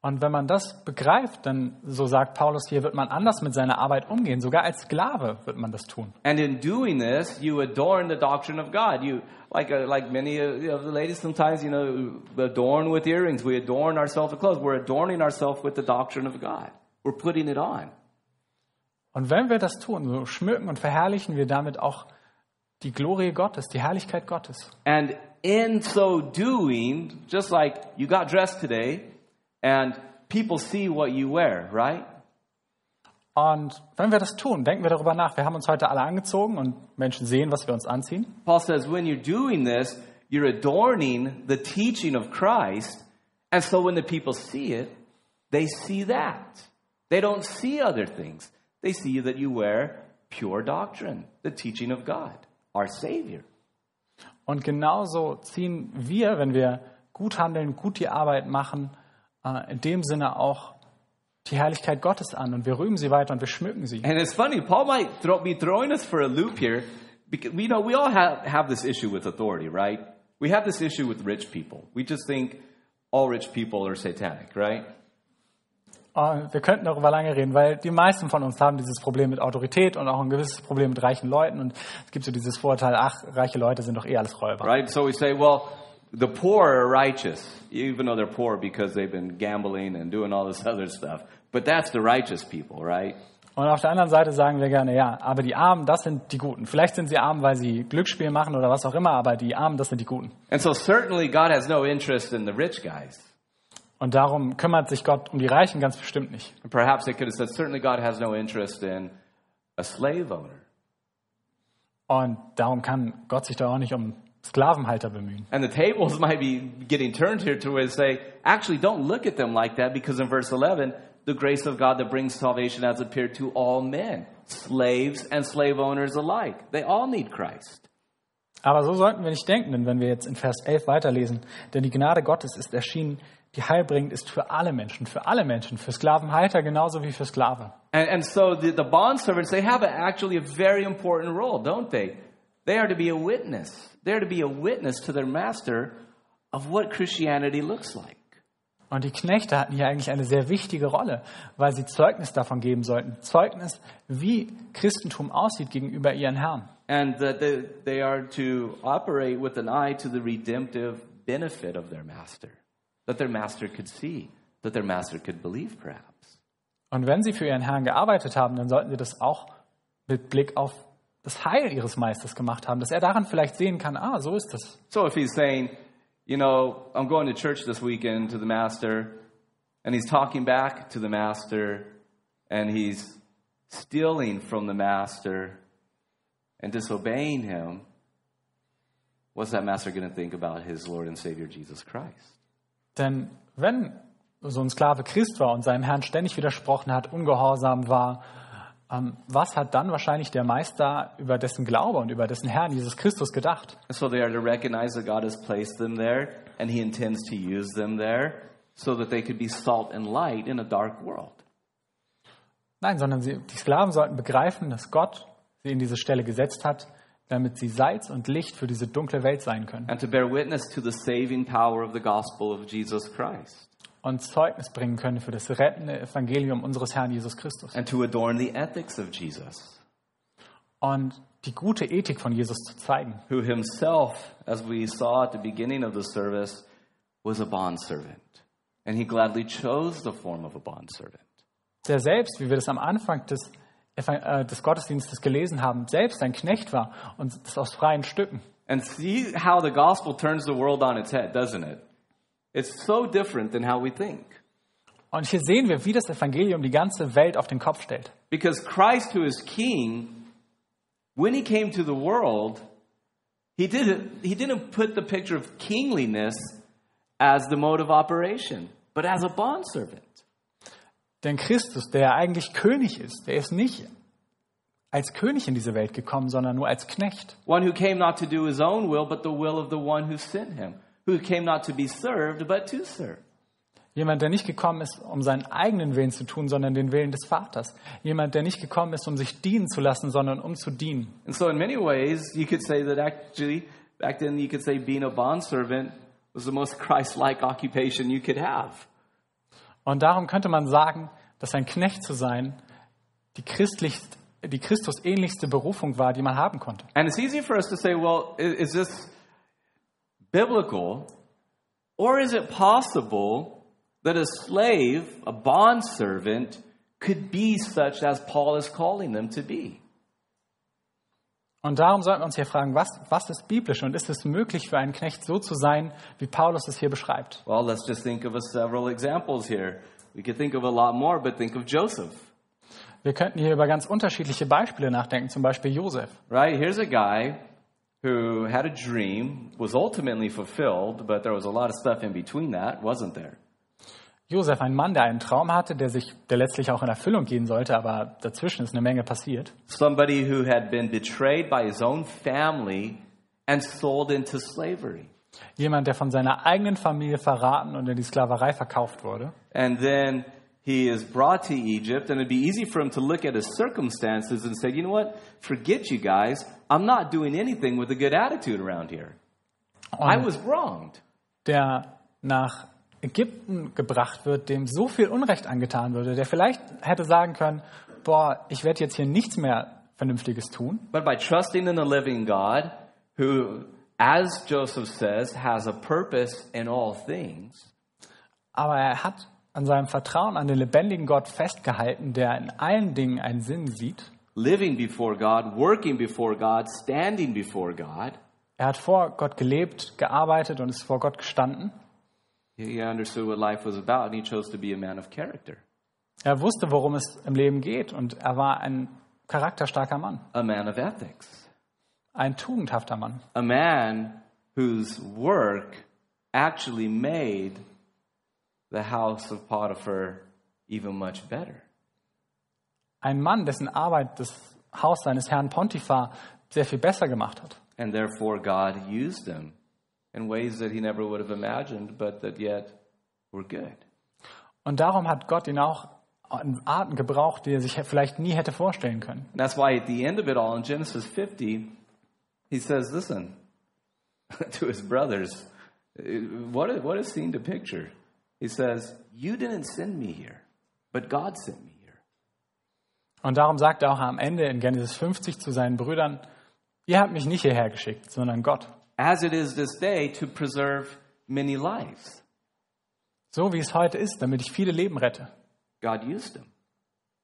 Speaker 2: Und wenn man das begreift, dann, so sagt Paulus hier, wird man anders mit seiner Arbeit umgehen. Sogar als Sklave wird man das tun.
Speaker 1: And in doing this, you adorn the doctrine of God. You, like, uh, like many of the ladies sometimes, you know, adorn with earrings. We adorn ourselves with clothes. We're adorning ourselves with the doctrine of God. We're putting it on.
Speaker 2: Und wenn wir das tun, so schmücken und verherrlichen wir damit auch die Glorie Gottes, die Herrlichkeit Gottes.
Speaker 1: And in so doing, just like you got dressed today, and people see what you wear, right?
Speaker 2: Und wenn wir das tun, denken wir darüber nach. Wir haben uns heute alle angezogen und Menschen sehen, was wir uns anziehen.
Speaker 1: Paul says, when you're doing this, you're adorning the teaching of Christ. And so when the people see it, they see that. They don't see other things. They see that you wear pure doctrine, the teaching of God, our Savior.
Speaker 2: Und genauso ziehen wir, wenn wir gut handeln, gut die Arbeit machen, in dem Sinne auch die Herrlichkeit Gottes an und wir rühmen sie weiter und wir schmücken sie.
Speaker 1: And it's funny, Paul might throw, be throwing us for a loop here because we know we all have, have this issue with authority, right? We have this issue with rich people. We just think all rich people are satanic, right?
Speaker 2: Und wir könnten darüber lange reden, weil die meisten von uns haben dieses Problem mit Autorität und auch ein gewisses Problem mit reichen Leuten und es gibt so dieses Vorteil, ach, reiche Leute sind doch eh alles Räuber.
Speaker 1: Right? So we say, well, the poor are righteous, even though they're poor because they've been gambling and doing all this other stuff. But that's the righteous people, right?
Speaker 2: Und auf der anderen Seite sagen wir gerne, ja, aber die Armen, das sind die Guten. Vielleicht sind sie arm, weil sie Glücksspiel machen oder was auch immer, aber die Armen, das sind die Guten.
Speaker 1: And so certainly God has no interest in the rich guys.
Speaker 2: Und darum kümmert sich Gott um die Reichen ganz bestimmt nicht.
Speaker 1: And perhaps it could have said, certainly God has no interest in a slave owner.
Speaker 2: Und darum kann Gott sich da auch nicht um Sklavenhalter bemühen.
Speaker 1: And the tables might be getting turned here to where they say, actually, don't look at them like that because in verse 11, the grace of God that brings salvation has appeared to all men, slaves and slave owners alike. They all need Christ.
Speaker 2: Aber so sollten wir nicht denken, wenn wir jetzt in Vers 11 weiterlesen, denn die Gnade Gottes ist erschienen, die heilbringend ist für alle Menschen, für alle Menschen, für Sklavenhalter genauso wie für Sklaven.
Speaker 1: And, and so the, the bondservants, they have actually a very important role, don't they? They are to be a witness. They are to be a witness to their master of what Christianity looks like.
Speaker 2: Und die Knechte hatten hier eigentlich eine sehr wichtige Rolle, weil sie Zeugnis davon geben sollten. Zeugnis, wie Christentum aussieht gegenüber ihren Herrn.
Speaker 1: And that they, they are to operate with an eye to the redemptive benefit of their master, that their master could see, that their master could believe, perhaps.
Speaker 2: Und wenn sie für ihren Herrn gearbeitet haben, dann sollten sie das auch mit Blick auf das Heil ihres Meisters gemacht haben, dass er daran vielleicht sehen kann, ah, so ist es.
Speaker 1: So if he's saying, you know, I'm going to church this weekend to the master, and he's talking back to the master, and he's stealing from the master and disobeying him, what's that master going to think about his Lord and Savior Jesus Christ?
Speaker 2: Denn wenn so ein Sklave Christ war und seinem Herrn ständig widersprochen hat, ungehorsam war, was hat dann wahrscheinlich der Meister über dessen Glaube und über dessen Herrn Jesus Christus gedacht?
Speaker 1: So they are to recognize that God has placed them there, and he intends to use them there so that they could be salt and light in a dark world.
Speaker 2: Nein, sondern sie, die Sklaven sollten begreifen, dass Gott sie in diese Stelle gesetzt hat, damit sie Salz und Licht für diese dunkle Welt sein können
Speaker 1: and to bear witness to the saving power of the gospel of Jesus Christ,
Speaker 2: und Zeugnis bringen können für das rettende Evangelium unseres Herrn Jesus Christus
Speaker 1: and to adorn the ethics of Jesus,
Speaker 2: und die gute Ethik von Jesus zu zeigen.
Speaker 1: who himself, as we saw at the beginning of the service, was a bondservant. And he gladly chose the form of a bondservant.
Speaker 2: Der selbst, wie wir das am Anfang des, äh, des Gottesdienstes gelesen haben, selbst ein Knecht war und das aus freien Stücken.
Speaker 1: And see how the gospel turns the world on its head, doesn't it? It's so different than how we think.
Speaker 2: Und hier sehen wir, wie das Evangelium die ganze Welt auf den Kopf stellt.
Speaker 1: Because Christ, who is king, when he came to the world, he didn't, he didn't put the picture of kingliness as the mode of operation, but as a bondservant.
Speaker 2: Denn Christus, der eigentlich König ist, der ist nicht als König in diese Welt gekommen, sondern nur als Knecht.
Speaker 1: One who came not to do his own will, but the will of the one who sent him. Who came not to be served, but to serve.
Speaker 2: Jemand, der nicht gekommen ist, um seinen eigenen Willen zu tun, sondern den Willen des Vaters. Jemand, der nicht gekommen ist, um sich dienen zu lassen, sondern um zu dienen.
Speaker 1: And so, in many ways, you could say that actually, back then, you could say being a bondservant was the most Christ like occupation you could have.
Speaker 2: Und darum könnte man sagen, dass ein Knecht zu sein die, christlichst, die Christusähnlichste Berufung war, die man haben konnte.
Speaker 1: And it's easy for us to say, well, is this biblical? Or is it possible that a slave, a bondservant, could be such as Paul is calling them to be?
Speaker 2: Und darum sollten wir uns hier fragen, was, was ist biblisch und ist es möglich für einen Knecht so zu sein, wie Paulus es hier beschreibt?
Speaker 1: Well, let's just think of a several examples here. We could think of a lot more, but think of Joseph,
Speaker 2: Wir könnten hier über ganz unterschiedliche Beispiele nachdenken, zum Beispiel Josef.
Speaker 1: right? Here's a guy who had a dream, was ultimately fulfilled, but there was a lot of stuff in between that, wasn't there?
Speaker 2: Josef, ein Mann, der einen Traum hatte, der sich, der letztlich auch in Erfüllung gehen sollte, aber dazwischen ist eine Menge passiert.
Speaker 1: Somebody who had been betrayed by his own family and sold into slavery.
Speaker 2: Jemand, der von seiner eigenen Familie verraten und in die Sklaverei verkauft wurde.
Speaker 1: And then he is brought to Egypt, and it'd be easy for him to look at his circumstances and say, you know what? Forget you guys. I'm not doing anything with a good attitude around here. I
Speaker 2: Und
Speaker 1: was wronged.
Speaker 2: der nach Ägypten gebracht wird, dem so viel Unrecht angetan würde, der vielleicht hätte sagen können, boah, ich werde jetzt hier nichts mehr Vernünftiges tun.
Speaker 1: But by trusting in the living God, who, as Joseph says, has a purpose in all things,
Speaker 2: Aber er hat an seinem Vertrauen an den lebendigen Gott festgehalten, der in allen Dingen einen Sinn sieht.
Speaker 1: Living before God, working before God, standing before God,
Speaker 2: Er hat vor Gott gelebt, gearbeitet und ist vor Gott gestanden.
Speaker 1: he understood what life was about and he chose to be a man of character,
Speaker 2: Er wusste, worum es im Leben geht und er war ein charakterstarker Mann,
Speaker 1: a man of ethics,
Speaker 2: ein tugendhafter Mann,
Speaker 1: a man whose work actually made the house of Potiphar even much better.
Speaker 2: Ein Mann, dessen Arbeit das Haus seines Herrn Pontiphar sehr viel besser gemacht hat.
Speaker 1: And therefore, God used him in ways that he never would have imagined, but that yet were good.
Speaker 2: Und darum hat Gott ihn auch in Arten gebraucht, die er sich vielleicht nie hätte vorstellen können.
Speaker 1: And that's why at the end of it all, in Genesis 50, he says, Listen, to his brothers, what a, what a scene to picture. He says, You didn't send me here, but God sent me.
Speaker 2: Und darum sagt er auch am Ende in Genesis 50 zu seinen Brüdern, ihr habt mich nicht hierher geschickt, sondern Gott.
Speaker 1: As it is this day, to preserve many lives.
Speaker 2: So wie es heute ist, damit ich viele Leben rette.
Speaker 1: God used him.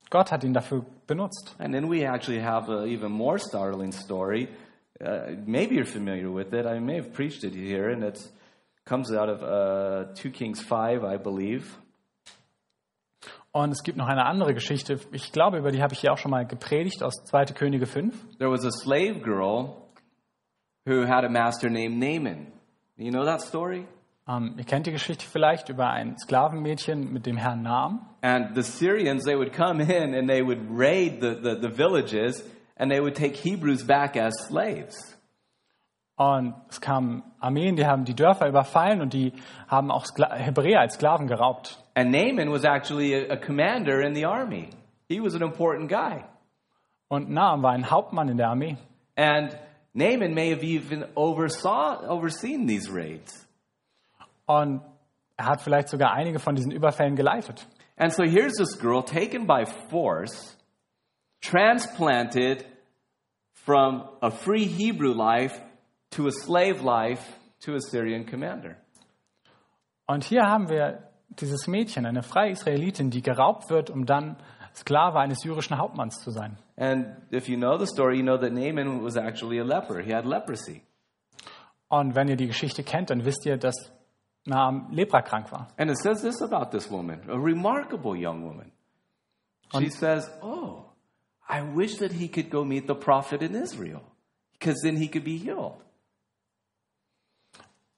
Speaker 2: Gott hat ihn dafür benutzt.
Speaker 1: And then we actually have an even more startling story. Uh, maybe you're familiar with it. I may have preached it here, and it comes out of uh, 2 Kings 5, I believe.
Speaker 2: Und es gibt noch eine andere Geschichte, ich glaube, über die habe ich hier auch schon mal gepredigt, aus 2. Könige 5.
Speaker 1: There was a slave girl who had a master named Naaman. You know that story?
Speaker 2: Ähm, ihr kennt die Geschichte vielleicht über ein Sklavenmädchen mit dem Herrn Naam.
Speaker 1: And the Syrians, they would come in and they would raid the, the, the villages and they would take Hebrews back as slaves.
Speaker 2: Und es kamen Armeen, die haben die Dörfer überfallen und die haben auch Skla Hebräer als Sklaven geraubt.
Speaker 1: And Naaman was actually a, a commander in the army. He was an important guy.
Speaker 2: Und Naam war ein Hauptmann in der Armee.
Speaker 1: And Naaman may have even oversaw, overseen these raids.
Speaker 2: Und er hat vielleicht sogar einige von diesen Überfällen geleitet.
Speaker 1: And so here's this girl taken by force, transplanted from a free Hebrew life to a slave life to a Syrian commander.
Speaker 2: Und hier haben wir dieses Mädchen, eine freie Israelitin, die geraubt wird, um dann Sklave eines syrischen Hauptmanns zu sein.
Speaker 1: And if you know the story, you know that Naaman was actually a leper. He had leprosy.
Speaker 2: Und wenn ihr die Geschichte kennt, dann wisst ihr, dass Naam leprakrank war.
Speaker 1: And it says this about this woman, a remarkable young woman. She
Speaker 2: Und-
Speaker 1: says, Oh, I wish that he could go meet the prophet in Israel, because then he could be healed.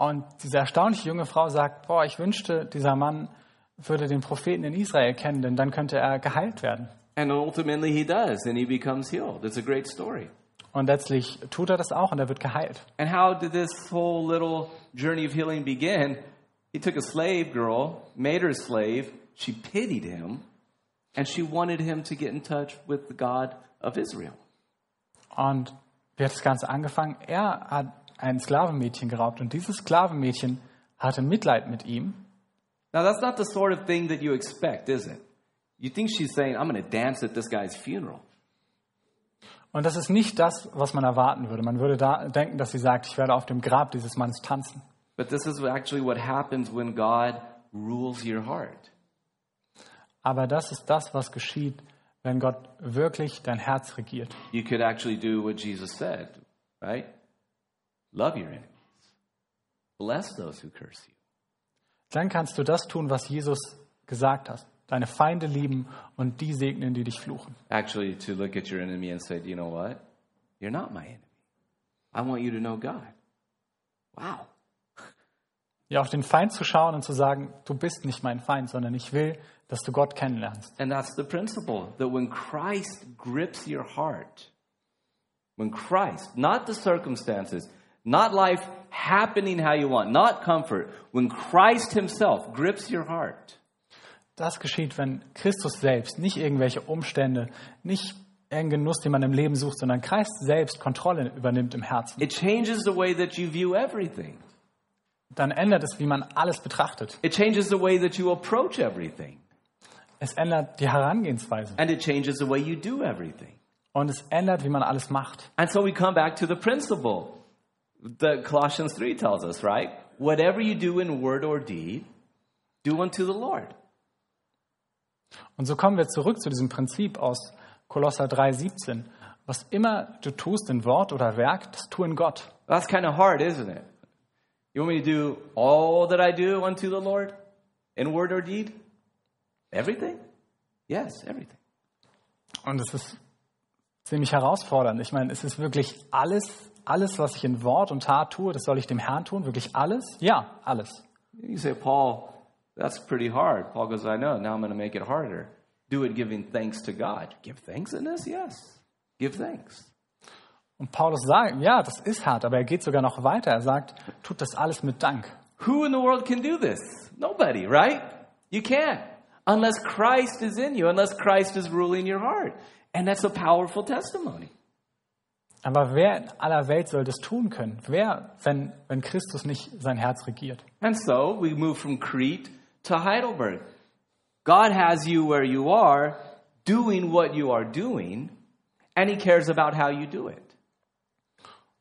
Speaker 2: Und diese erstaunliche junge Frau sagt, boah, ich wünschte, dieser Mann würde den Propheten in Israel kennen, denn dann könnte er geheilt werden.
Speaker 1: And ultimately he does, and he becomes healed. It's a great story.
Speaker 2: Und letztlich tut er das auch und er wird geheilt.
Speaker 1: And how did this whole little journey of healing begin? He took a slave girl, made her a slave, she pitied him, and she wanted him to get in touch with the God of Israel.
Speaker 2: Und wie hat das Ganze angefangen? Er hat ein Sklavenmädchen geraubt und dieses Sklavenmädchen hatte Mitleid mit ihm.
Speaker 1: Now, that's not the sort of thing that you expect, is it? You think she's saying, I'm going to dance at this guy's funeral.
Speaker 2: Und das ist nicht das, was man erwarten würde. Man würde da denken, dass sie sagt, ich werde auf dem Grab dieses Mannes tanzen.
Speaker 1: But this is actually what happens when God rules your heart.
Speaker 2: Aber das ist das, was geschieht, wenn Gott wirklich dein Herz regiert.
Speaker 1: You could actually do what Jesus said, right? Love your enemies, bless those who curse you.
Speaker 2: Dann kannst du das tun, was Jesus gesagt hat. Deine Feinde lieben und die segnen, die dich fluchen.
Speaker 1: Actually, to look at your enemy and say, you know what? You're not my enemy. I want you to know God. Wow.
Speaker 2: Ja, auf den Feind zu schauen und zu sagen, du bist nicht mein Feind, sondern ich will, dass du Gott kennenlernst.
Speaker 1: And that's the principle that when Christ grips your heart, when Christ, not the circumstances, not life happening how you want, not comfort, when Christ Himself grips your heart,
Speaker 2: Das geschieht, wenn Christus selbst, nicht irgendwelche Umstände, nicht irgendein Genuss, den man im Leben sucht, sondern Christ selbst Kontrolle übernimmt im Herzen.
Speaker 1: it changes the way that you view everything.
Speaker 2: Dann ändert es, wie man alles betrachtet.
Speaker 1: It changes the way that you approach everything.
Speaker 2: Es ändert die Herangehensweise.
Speaker 1: And it changes the way you do everything.
Speaker 2: Und es ändert, wie man alles macht.
Speaker 1: And so we come back to the principle that Colossians 3 tells us, right? Whatever you do in word or deed, do unto the Lord.
Speaker 2: Und so kommen wir zurück zu diesem Prinzip aus Kolosser 3,17. Was immer du tust in Wort oder Werk, das tu in Gott.
Speaker 1: That's kind of hard, isn't it? You want me to do all that I do unto the Lord in word or deed? Everything? Yes, everything.
Speaker 2: Und es ist ziemlich herausfordernd. Ich meine, es ist wirklich alles alles, was ich in Wort und Tat tue, das soll ich dem Herrn tun? Wirklich alles? Ja, alles.
Speaker 1: You say, Paul, that's pretty hard. Paul goes, I know. Now I'm going to make it harder. Do it giving thanks to God. Give thanks in this? Yes. Give thanks.
Speaker 2: Und Paulus sagt, ja, das ist hart, aber er geht sogar noch weiter. Er sagt, tut das alles mit Dank.
Speaker 1: Who in the world can do this? Nobody, right? You can't. Unless Christ is in you, unless Christ is ruling your heart. And that's a powerful testimony.
Speaker 2: Aber wer in aller Welt soll das tun können? Wer, wenn, wenn Christus nicht sein Herz regiert?
Speaker 1: And so we move from Crete to Heidelberg. God has you where you are, doing what you are doing, and He cares about how you do it.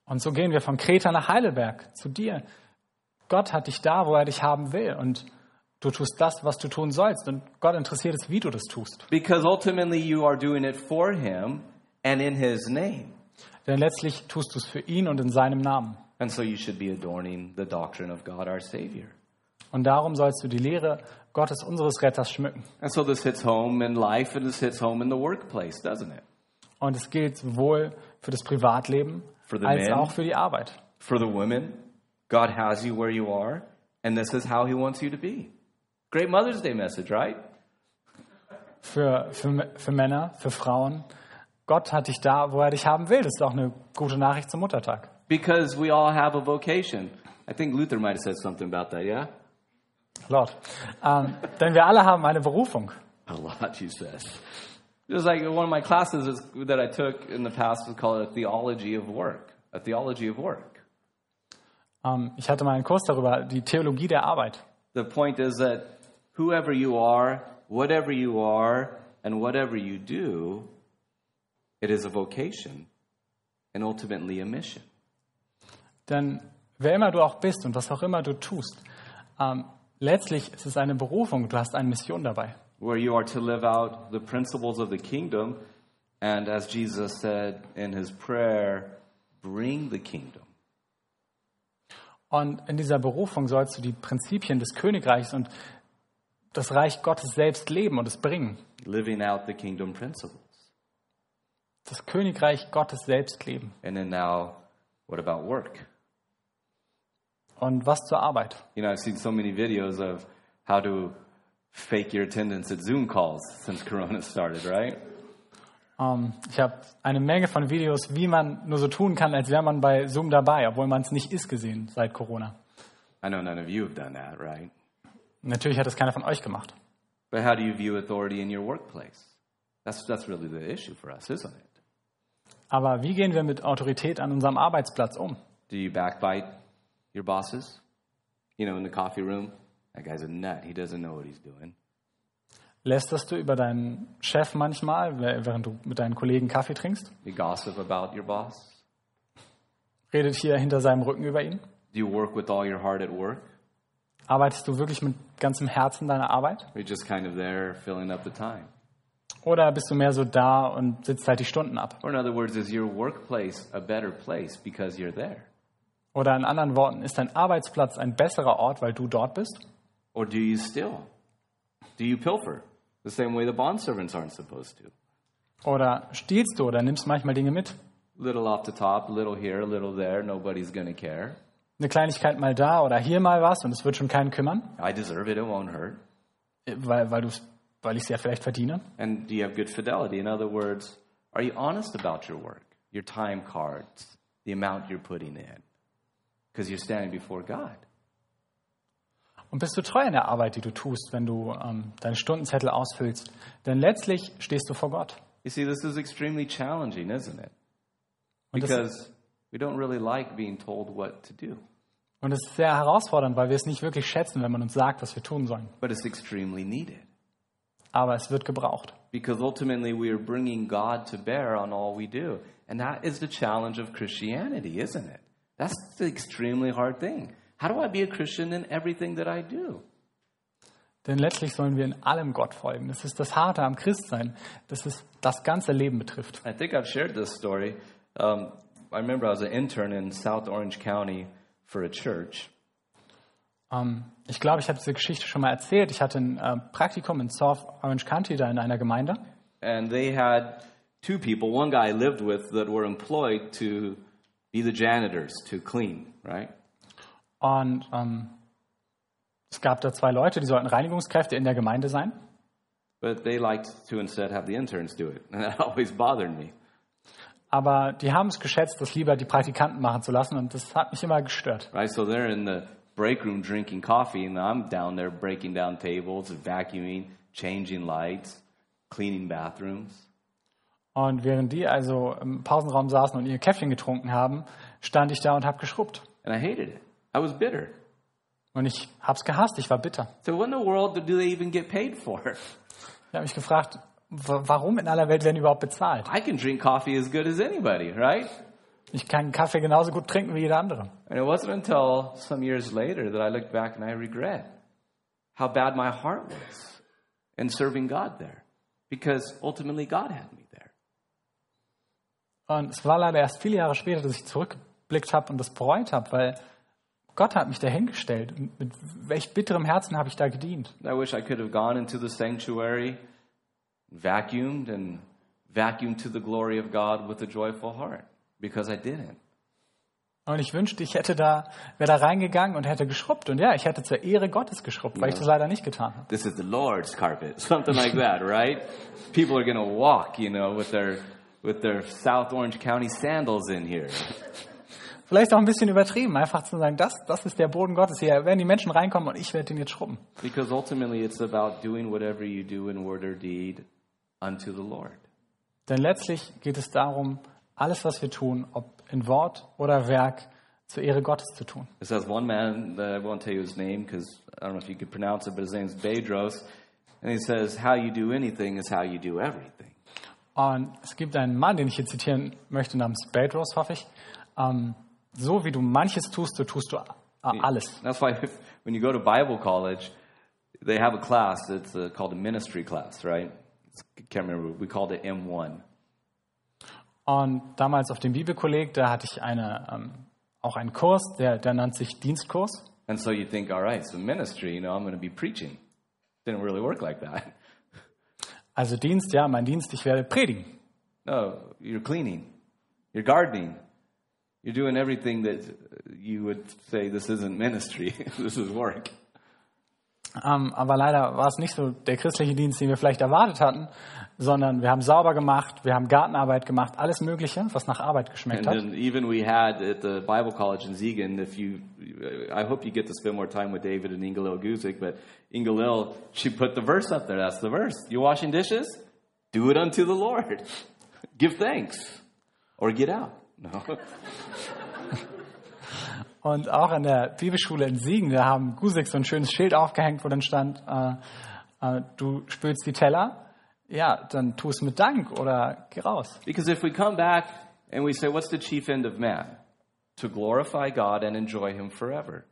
Speaker 2: Und so gehen wir von Kreta nach Heidelberg zu dir. Gott hat dich da, wo er dich haben will. Und du tust das, was du tun sollst. Und Gott interessiert es, wie du das tust.
Speaker 1: Because ultimately you are doing it for Him and in His name.
Speaker 2: Denn letztlich tust du es für ihn und in seinem Namen.
Speaker 1: And so you should be adorning the doctrine of God our Savior.
Speaker 2: Und darum sollst du die Lehre Gottes, unseres Retters, schmücken.
Speaker 1: And so this hits home in life and this hits home in the workplace, doesn't it?
Speaker 2: Und es gilt sowohl für das Privatleben
Speaker 1: For the
Speaker 2: als
Speaker 1: men.
Speaker 2: auch für die Arbeit.
Speaker 1: For the women, God has you where you are, and this is how He wants you to be. Great Mother's Day message, right?
Speaker 2: Für, für, für Männer, für Frauen. Gott hat dich da, wo er dich haben will. Das ist auch eine gute Nachricht zum Muttertag.
Speaker 1: Because we all have a vocation. I think Luther might have said something about that, yeah?
Speaker 2: Lord. Ähm, denn wir alle haben eine Berufung.
Speaker 1: A lot, he says. Just like one of my classes that I took in the past was called a theology of work. A theology of work.
Speaker 2: Ähm, ich hatte mal einen Kurs darüber, die Theologie der Arbeit.
Speaker 1: The point is that whoever you are, whatever you are, and whatever you do, it is a vocation and ultimately a mission.
Speaker 2: Denn wer immer du auch bist und was auch immer du tust, ähm, letztlich ist es eine Berufung. Du hast eine Mission dabei.
Speaker 1: where you are to live out the principles of the kingdom, and as Jesus said in his prayer, bring the kingdom.
Speaker 2: Und in dieser Berufung sollst du die Prinzipien des Königreichs und das Reich Gottes selbst leben und es bringen.
Speaker 1: Living out the kingdom principles.
Speaker 2: Das Königreich Gottes selbst leben.
Speaker 1: And then now, what about work?
Speaker 2: Und was zur Arbeit?
Speaker 1: You know, I've seen so many videos of how to fake your attendance at Zoom calls since Corona started, right?
Speaker 2: Ähm, ich habe eine Menge von Videos, wie man nur so tun kann, als wäre man bei Zoom dabei, obwohl man es nicht ist, gesehen seit Corona.
Speaker 1: I know none of you have done that, right?
Speaker 2: Natürlich hat es keiner von euch gemacht.
Speaker 1: But how do you view authority in your workplace? That's, that's really the issue for us, isn't it?
Speaker 2: Aber wie gehen wir mit Autorität an unserem Arbeitsplatz um?
Speaker 1: Do you backbite your bosses? You know, in the coffee room? That guy's a nut. He doesn't know what he's doing.
Speaker 2: Lästerst du über deinen Chef manchmal, während du mit deinen Kollegen Kaffee trinkst?
Speaker 1: You gossip about your boss?
Speaker 2: Redet hier hinter seinem Rücken über ihn?
Speaker 1: Do you work with all your heart at work?
Speaker 2: Arbeitest du wirklich mit ganzem Herzen deiner Arbeit?
Speaker 1: Or you just kind of there filling up the time?
Speaker 2: Oder bist du mehr so da und sitzt halt die Stunden ab?
Speaker 1: Or in other words, is your workplace a better place because you're there?
Speaker 2: Oder in anderen Worten, ist dein Arbeitsplatz ein besserer Ort, weil du dort bist?
Speaker 1: Or do you steal? Do you pilfer? The same way the bondservants aren't supposed to.
Speaker 2: Oder stiehlst du oder nimmst manchmal Dinge mit?
Speaker 1: Little off the top, little here, little there, nobody's to care.
Speaker 2: Eine Kleinigkeit mal da oder hier mal was und es wird schon keinen kümmern,
Speaker 1: I deserve it, it won't hurt.
Speaker 2: weil, weil, du's- weil ich es ja vielleicht verdiene.
Speaker 1: And do you have good fidelity? In other words, are you honest about your work, your time cards, the amount you're putting in? Because you're standing before God.
Speaker 2: Und bist du treu in der Arbeit, die du tust, wenn du ähm, deine Stundenzettel ausfüllst? Denn letztlich stehst du vor Gott.
Speaker 1: You see, this is extremely challenging, isn't it? Because we don't really like being told what to do,
Speaker 2: und das ist sehr herausfordernd, weil wir es nicht wirklich schätzen, wenn man uns sagt, was wir tun sollen.
Speaker 1: but it's extremely needed.
Speaker 2: Aber es wird gebraucht.
Speaker 1: Because ultimately, we are bringing God to bear on all we do. And that is the challenge of Christianity, isn't it? That's the extremely hard thing. How do I be a Christian in everything that I do?
Speaker 2: Denn letztlich sollen wir in allem Gott folgen. Das ist das Harte am Christsein, dass es das ganze Leben betrifft.
Speaker 1: I think I've shared this story. Um, I remember I was an intern in South Orange County for a church,
Speaker 2: ich glaube, ich habe diese Geschichte schon mal erzählt. Ich hatte ein äh, Praktikum in South Orange County, da in einer Gemeinde.
Speaker 1: and they had two people. One guy I lived with that were employed to be the janitors to clean, right?
Speaker 2: Und ähm, es gab da zwei Leute, die sollten Reinigungskräfte in der Gemeinde sein.
Speaker 1: But they liked to instead have the interns do it. And that always bothered me.
Speaker 2: Aber die haben es geschätzt, das lieber die Praktikanten machen zu lassen. Und das hat mich immer gestört.
Speaker 1: Right? So they're in the break room drinking coffee, and I'm down there breaking down tables, vacuuming, changing lights, cleaning bathrooms.
Speaker 2: Und während die also im Pausenraum saßen und ihr Käffchen getrunken haben, stand ich da und habe geschrubbt.
Speaker 1: And I hated it. I was bitter.
Speaker 2: Und ich hab's gehasst, ich war bitter.
Speaker 1: So what in the world do they even get paid for?
Speaker 2: Ich habe mich gefragt, wa- warum in aller Welt werden die überhaupt bezahlt?
Speaker 1: I can drink coffee as good as anybody, right?
Speaker 2: Ich kann Kaffee genauso gut trinken wie jeder andere.
Speaker 1: And it wasn't until some years later that I looked back and I regret how bad my heart was in serving God there. Because ultimately God had me there.
Speaker 2: Und es war leider erst viele Jahre später, dass ich zurückgeblickt habe und das bereut habe, weil Gott hat mich dahingestellt. Und mit welch bitterem Herzen habe ich da gedient.
Speaker 1: I wish I could have gone into the sanctuary, vacuumed, and vacuumed to the glory of God with a joyful heart. Because I didn't.
Speaker 2: Und ich wünschte, ich hätte da, wäre da reingegangen und hätte geschrubbt. Und ja, ich hätte zur Ehre Gottes geschrubbt, weil ich das leider nicht getan habe.
Speaker 1: This is the Lord's carpet, something like that, right? People are going to walk, you know, with their with their South Orange County sandals in here.
Speaker 2: Vielleicht auch ein bisschen übertrieben, einfach zu sagen, das, das ist der Boden Gottes. Hier werden die Menschen reinkommen und ich werde den jetzt schrubben.
Speaker 1: Because ultimately it's about doing whatever you do in word or deed unto the Lord.
Speaker 2: Denn letztlich geht es darum, alles, was wir tun, ob in Wort oder Werk, zur Ehre Gottes zu tun.
Speaker 1: It says one man, uh, I won't tell you his name because I don't know if you could pronounce it, but his name is Bedros. And he says, How you do anything is how you do everything.
Speaker 2: Und es gibt einen Mann, den ich hier zitieren möchte, namens Bedros, hoffe ich. Ähm, so wie du manches tust, so tust du alles.
Speaker 1: That's why when you go to Bible college, they have a class that's uh, called a ministry class, right? I can't remember. We called it M1.
Speaker 2: Und damals auf dem Bibelkolleg, da hatte ich eine, ähm, auch einen Kurs, der, der nannte sich Dienstkurs.
Speaker 1: And so you think, all right, so ministry, you know, I'm going to be preaching. Didn't really work like that.
Speaker 2: Also Dienst, ja, mein Dienst, ich werde predigen.
Speaker 1: No, you're cleaning, you're gardening, you're doing everything that you would say this isn't ministry, this is work.
Speaker 2: Ähm, aber leider war es nicht so der christliche Dienst, den wir vielleicht erwartet hatten, sondern wir haben sauber gemacht, wir haben Gartenarbeit gemacht, alles Mögliche, was nach Arbeit geschmeckt
Speaker 1: And
Speaker 2: hat.
Speaker 1: then even we had at the Bible college in Ziegen, if you, I hope you get to spend more time with David and Ingalil Guzik, but Ingalil, she put the verse up there. That's the verse. You washing dishes? Do it unto the Lord. Give thanks. Or get out. No.
Speaker 2: Und auch in der Bibelschule in Siegen, da haben Gusik so ein schönes Schild aufgehängt, wo dann stand, äh, äh, du spülst die Teller, ja, dann tu es mit Dank oder geh raus.
Speaker 1: Because if we come back and we say, what's the chief end of man? To glorify God and enjoy Him forever.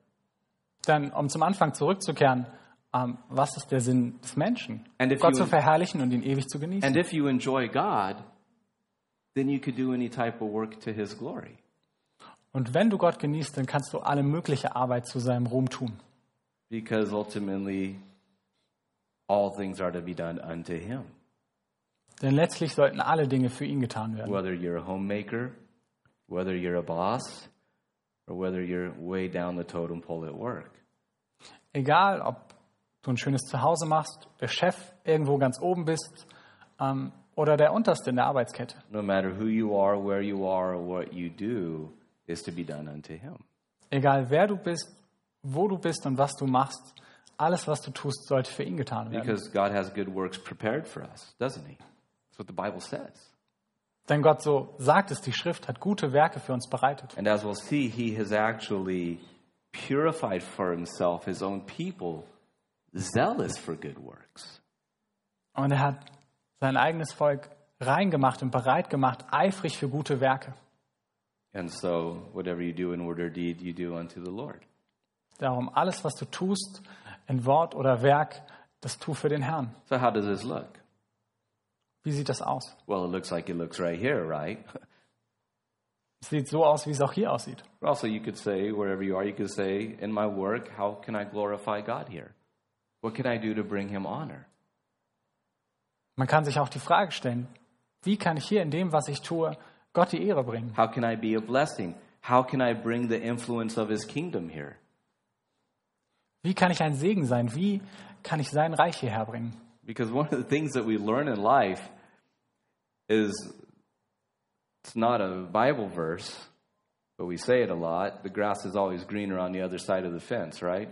Speaker 2: Dann, um zum Anfang zurückzukehren, ähm, was ist der Sinn des Menschen? Gott zu verherrlichen und ihn ewig zu genießen.
Speaker 1: And if you enjoy God, then you could do any type of work to His glory.
Speaker 2: Und wenn du Gott genießt, dann kannst du alle mögliche Arbeit zu seinem Ruhm tun.
Speaker 1: Because ultimately, all things are to be done unto Him.
Speaker 2: Denn letztlich sollten alle Dinge für ihn getan werden.
Speaker 1: Whether you're a homemaker, whether you're a boss, or whether you're way down the totem pole at work.
Speaker 2: Egal, ob du ein schönes Zuhause machst, der Chef irgendwo ganz oben bist ähm, oder der Unterste in der Arbeitskette.
Speaker 1: No matter who you are, where you are, or what you do, is to be done unto Him.
Speaker 2: Egal wer du bist, wo du bist und was du machst, alles, was du tust, sollte für ihn getan werden.
Speaker 1: Because God has good works prepared for us, doesn't He? That's what the Bible says.
Speaker 2: Denn Gott, so sagt es, die Schrift hat gute Werke für uns bereitet.
Speaker 1: And as we'll see, He has actually purified for Himself His own people, zealous for good works.
Speaker 2: Und er hat sein eigenes Volk reingemacht und bereit gemacht, eifrig für gute Werke.
Speaker 1: And so, whatever you do in word or deed, you do unto the Lord.
Speaker 2: Darum, alles, was du tust, in Wort oder Werk, das tu für den Herrn.
Speaker 1: So, how does this look?
Speaker 2: Wie sieht das aus?
Speaker 1: Well, it looks like it looks right here, right?
Speaker 2: Sieht so aus, wie es auch hier aussieht.
Speaker 1: Also, you could say, wherever you are, you could say, in my work, how can I glorify God here? What can I do to bring Him honor?
Speaker 2: Man kann sich auch die Frage stellen, wie kann ich hier in dem, was ich tue, Gott die Ehre bringen?
Speaker 1: How can I be a blessing? how can I bring the influence of his kingdom here?
Speaker 2: Wie kann ich ein Segen sein? Wie kann ich sein Reich hierher bringen?
Speaker 1: Because one of the things that we learn in life is it's not a Bible verse, but we say it a lot. The grass is always greener on the other side of the fence, right?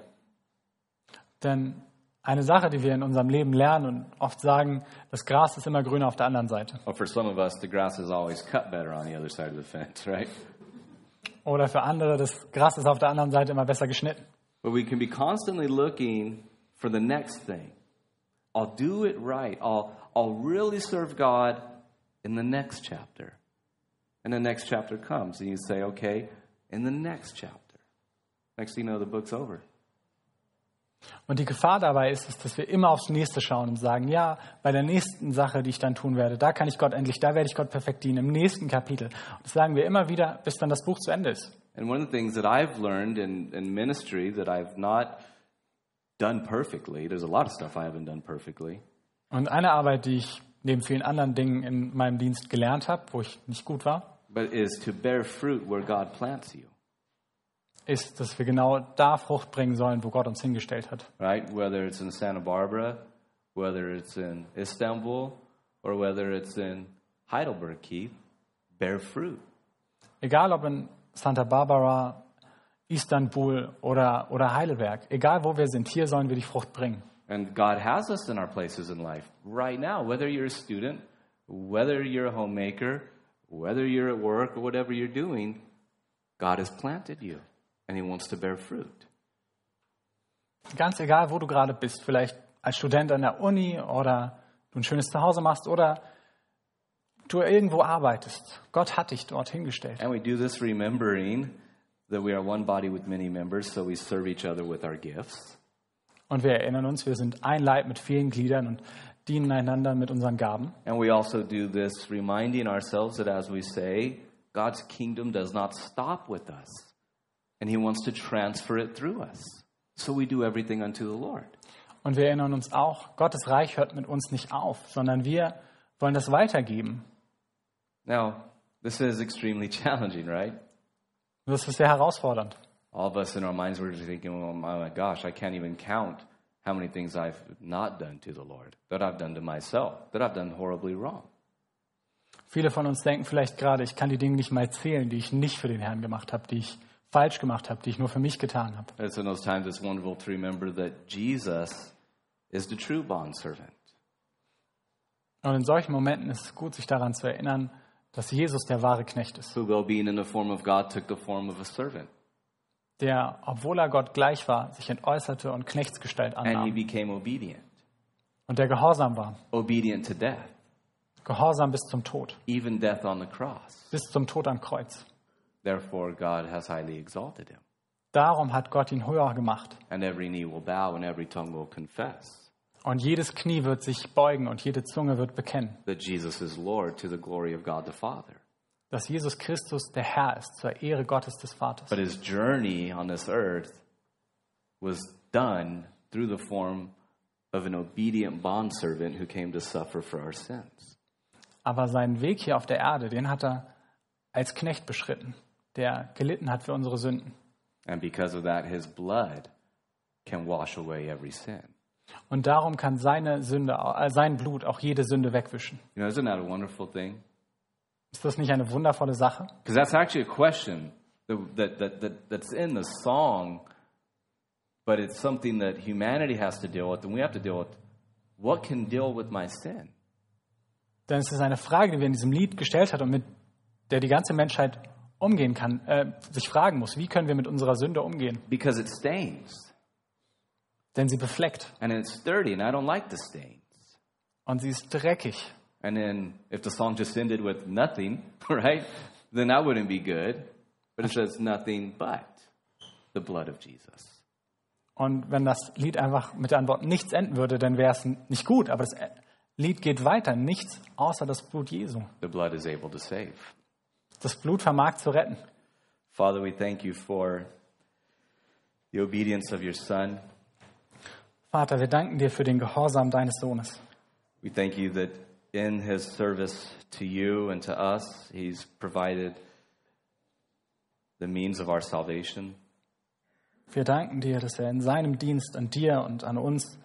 Speaker 2: Denn eine Sache, die wir in unserem Leben lernen und oft sagen, das Gras ist immer grüner auf der anderen Seite.
Speaker 1: Or for some of us, the grass is always cut better on the other side of the fence, right?
Speaker 2: Oder für andere, das Gras ist auf der anderen Seite immer besser geschnitten.
Speaker 1: But we can be constantly looking for the next thing. I'll do it right. I'll, I'll really serve God in the next chapter. And the next chapter comes, and you say, okay, in the next chapter. Next thing you know, the book's over.
Speaker 2: Und die Gefahr dabei ist, ist, dass wir immer aufs Nächste schauen und sagen, ja, bei der nächsten Sache, die ich dann tun werde, da kann ich Gott endlich, da werde ich Gott perfekt dienen, im nächsten Kapitel. Und das sagen wir immer wieder, bis dann das Buch zu Ende ist.
Speaker 1: And one of the things that I've learned in, in ministry that I've not done perfectly, there's a lot of stuff I haven't done perfectly,
Speaker 2: Und eine Arbeit, die ich neben vielen anderen Dingen in meinem Dienst gelernt habe, wo ich nicht gut war,
Speaker 1: but is to bear fruit where God plants you,
Speaker 2: ist, dass wir genau da Frucht bringen sollen, wo Gott uns hingestellt hat.
Speaker 1: right? Whether it's in Santa Barbara, whether it's in Istanbul, or whether it's in Heidelberg, Keith, bear fruit.
Speaker 2: Egal ob in Santa Barbara, Istanbul oder, oder Heidelberg, egal wo wir sind, hier sollen wir die Frucht bringen.
Speaker 1: And God has us in our places in life right now, whether you're a student, whether you're a homemaker, whether you're at work, or whatever you're doing, God has planted you and He wants to bear fruit.
Speaker 2: Ganz egal, wo du gerade bist, vielleicht als Student an der Uni oder du ein schönes Zuhause machst oder du irgendwo arbeitest. Gott hat dich dort hingestellt.
Speaker 1: And we do this remembering that we are one body with many members, so we serve each other with our gifts.
Speaker 2: Und wir erinnern uns, wir sind ein Leib mit vielen Gliedern und dienen einander mit unseren Gaben.
Speaker 1: And we also do this reminding ourselves that as we say, God's kingdom does not stop with us, and He wants to transfer it through us. So we do everything unto the Lord.
Speaker 2: Und wir erinnern uns auch, Gottes Reich hört mit uns nicht auf, sondern wir wollen das weitergeben.
Speaker 1: Now, this is extremely challenging, right?
Speaker 2: Das ist sehr herausfordernd.
Speaker 1: All of us in our minds were thinking, oh my gosh, I can't even count how many things I've not done to the Lord, that I've done to myself, that I've done horribly wrong.
Speaker 2: Viele von uns denken vielleicht gerade, ich kann die Dinge nicht mal zählen, die ich nicht für den Herrn gemacht habe, die ich falsch gemacht habe, die ich nur für mich getan habe.
Speaker 1: It's in those times it's wonderful to remember that Jesus is the true bondservant.
Speaker 2: Und in solchen Momenten ist es gut, sich daran zu erinnern, dass Jesus der wahre Knecht ist,
Speaker 1: who, though being in the form of God, took the form of a servant.
Speaker 2: der, obwohl er Gott gleich war, sich entäußerte und Knechtsgestalt
Speaker 1: And he
Speaker 2: annahm
Speaker 1: became obedient,
Speaker 2: und der gehorsam war,
Speaker 1: obedient to death,
Speaker 2: gehorsam bis zum Tod,
Speaker 1: even death on the cross.
Speaker 2: bis zum Tod am Kreuz.
Speaker 1: Therefore, God has highly exalted him,
Speaker 2: Darum hat Gott ihn höher gemacht.
Speaker 1: and every knee will bow and every tongue will confess
Speaker 2: Und jedes Knie wird sich beugen und jede Zunge wird bekennen,
Speaker 1: that Jesus is Lord to the glory of God the Father.
Speaker 2: dass Jesus Christus der Herr ist, zur Ehre Gottes des Vaters.
Speaker 1: But his journey on this earth was done through the form of an obedient bondservant who came to suffer for our sins.
Speaker 2: Aber seinen Weg hier auf der Erde, den hat er als Knecht beschritten, der gelitten hat für unsere Sünden.
Speaker 1: And because of that, his blood can wash away every sin.
Speaker 2: Und darum kann seine Sünde, äh, sein Blut auch jede Sünde wegwischen.
Speaker 1: You know, isn't that a wonderful thing?
Speaker 2: Ist das nicht eine wundervolle Sache?
Speaker 1: Because that's actually a question that, that, that, that, that's in the song, but it's something that humanity has to deal with, and we have to deal with. What can deal with my sin?
Speaker 2: Denn es ist eine Frage, die wir in diesem Lied gestellt hat und mit der die ganze Menschheit umgehen kann, äh, sich fragen muss, wie können wir mit unserer Sünde umgehen?
Speaker 1: Because it stains,
Speaker 2: Denn sie befleckt
Speaker 1: and it's dirty, and I don't like the stains.
Speaker 2: und sie ist dreckig.
Speaker 1: And then if the song just ended with nothing, right, then that wouldn't be good. But it says nothing but the blood of Jesus.
Speaker 2: Und wenn das Lied einfach mit der Antwort nichts enden würde, dann wäre es nicht gut. Aber das Lied geht weiter. Nichts außer das Blut Jesu.
Speaker 1: The blood is able to save.
Speaker 2: Das Blut vermag zu retten.
Speaker 1: Father, we thank you for the obedience of your Son.
Speaker 2: Vater, wir danken dir für den Gehorsam deines Sohnes.
Speaker 1: We thank you that in his service to you and to us, he's provided the means of our salvation.
Speaker 2: Wir danken dir, dass er in seinem Dienst an dir und an uns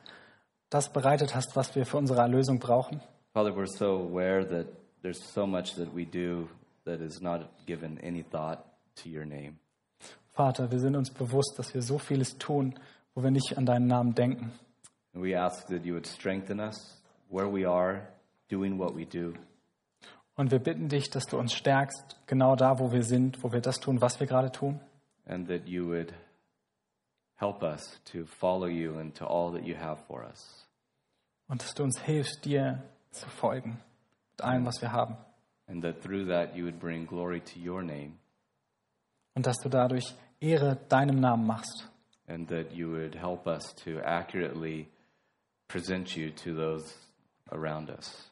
Speaker 2: das bereitet hast, was wir für unsere Erlösung brauchen.
Speaker 1: Father, we're so aware that there's so much that we do that is not given any thought to your name.
Speaker 2: Vater, wir sind uns bewusst, dass wir so vieles tun, wo wir nicht an deinen Namen denken.
Speaker 1: And we ask that you would strengthen us where we are doing what we do.
Speaker 2: Und wir bitten dich, dass du uns stärkst, genau da, wo wir sind, wo wir das tun, was wir gerade tun.
Speaker 1: and that you would help us to follow you into all that you have for us.
Speaker 2: Und dass du uns hilfst, dir zu folgen mit allem, was wir haben.
Speaker 1: And that through that you would bring glory to your name,
Speaker 2: Und dass du dadurch Ehre deinem Namen machst.
Speaker 1: and that you would help us to accurately present you to those around us.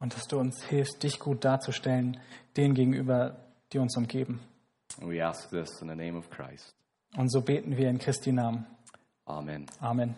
Speaker 2: Und dass du uns hilfst, dich gut darzustellen, denen gegenüber, die uns umgeben.
Speaker 1: And we ask this in the name of Christ.
Speaker 2: Und so beten wir in Christi Namen.
Speaker 1: Amen.
Speaker 2: Amen.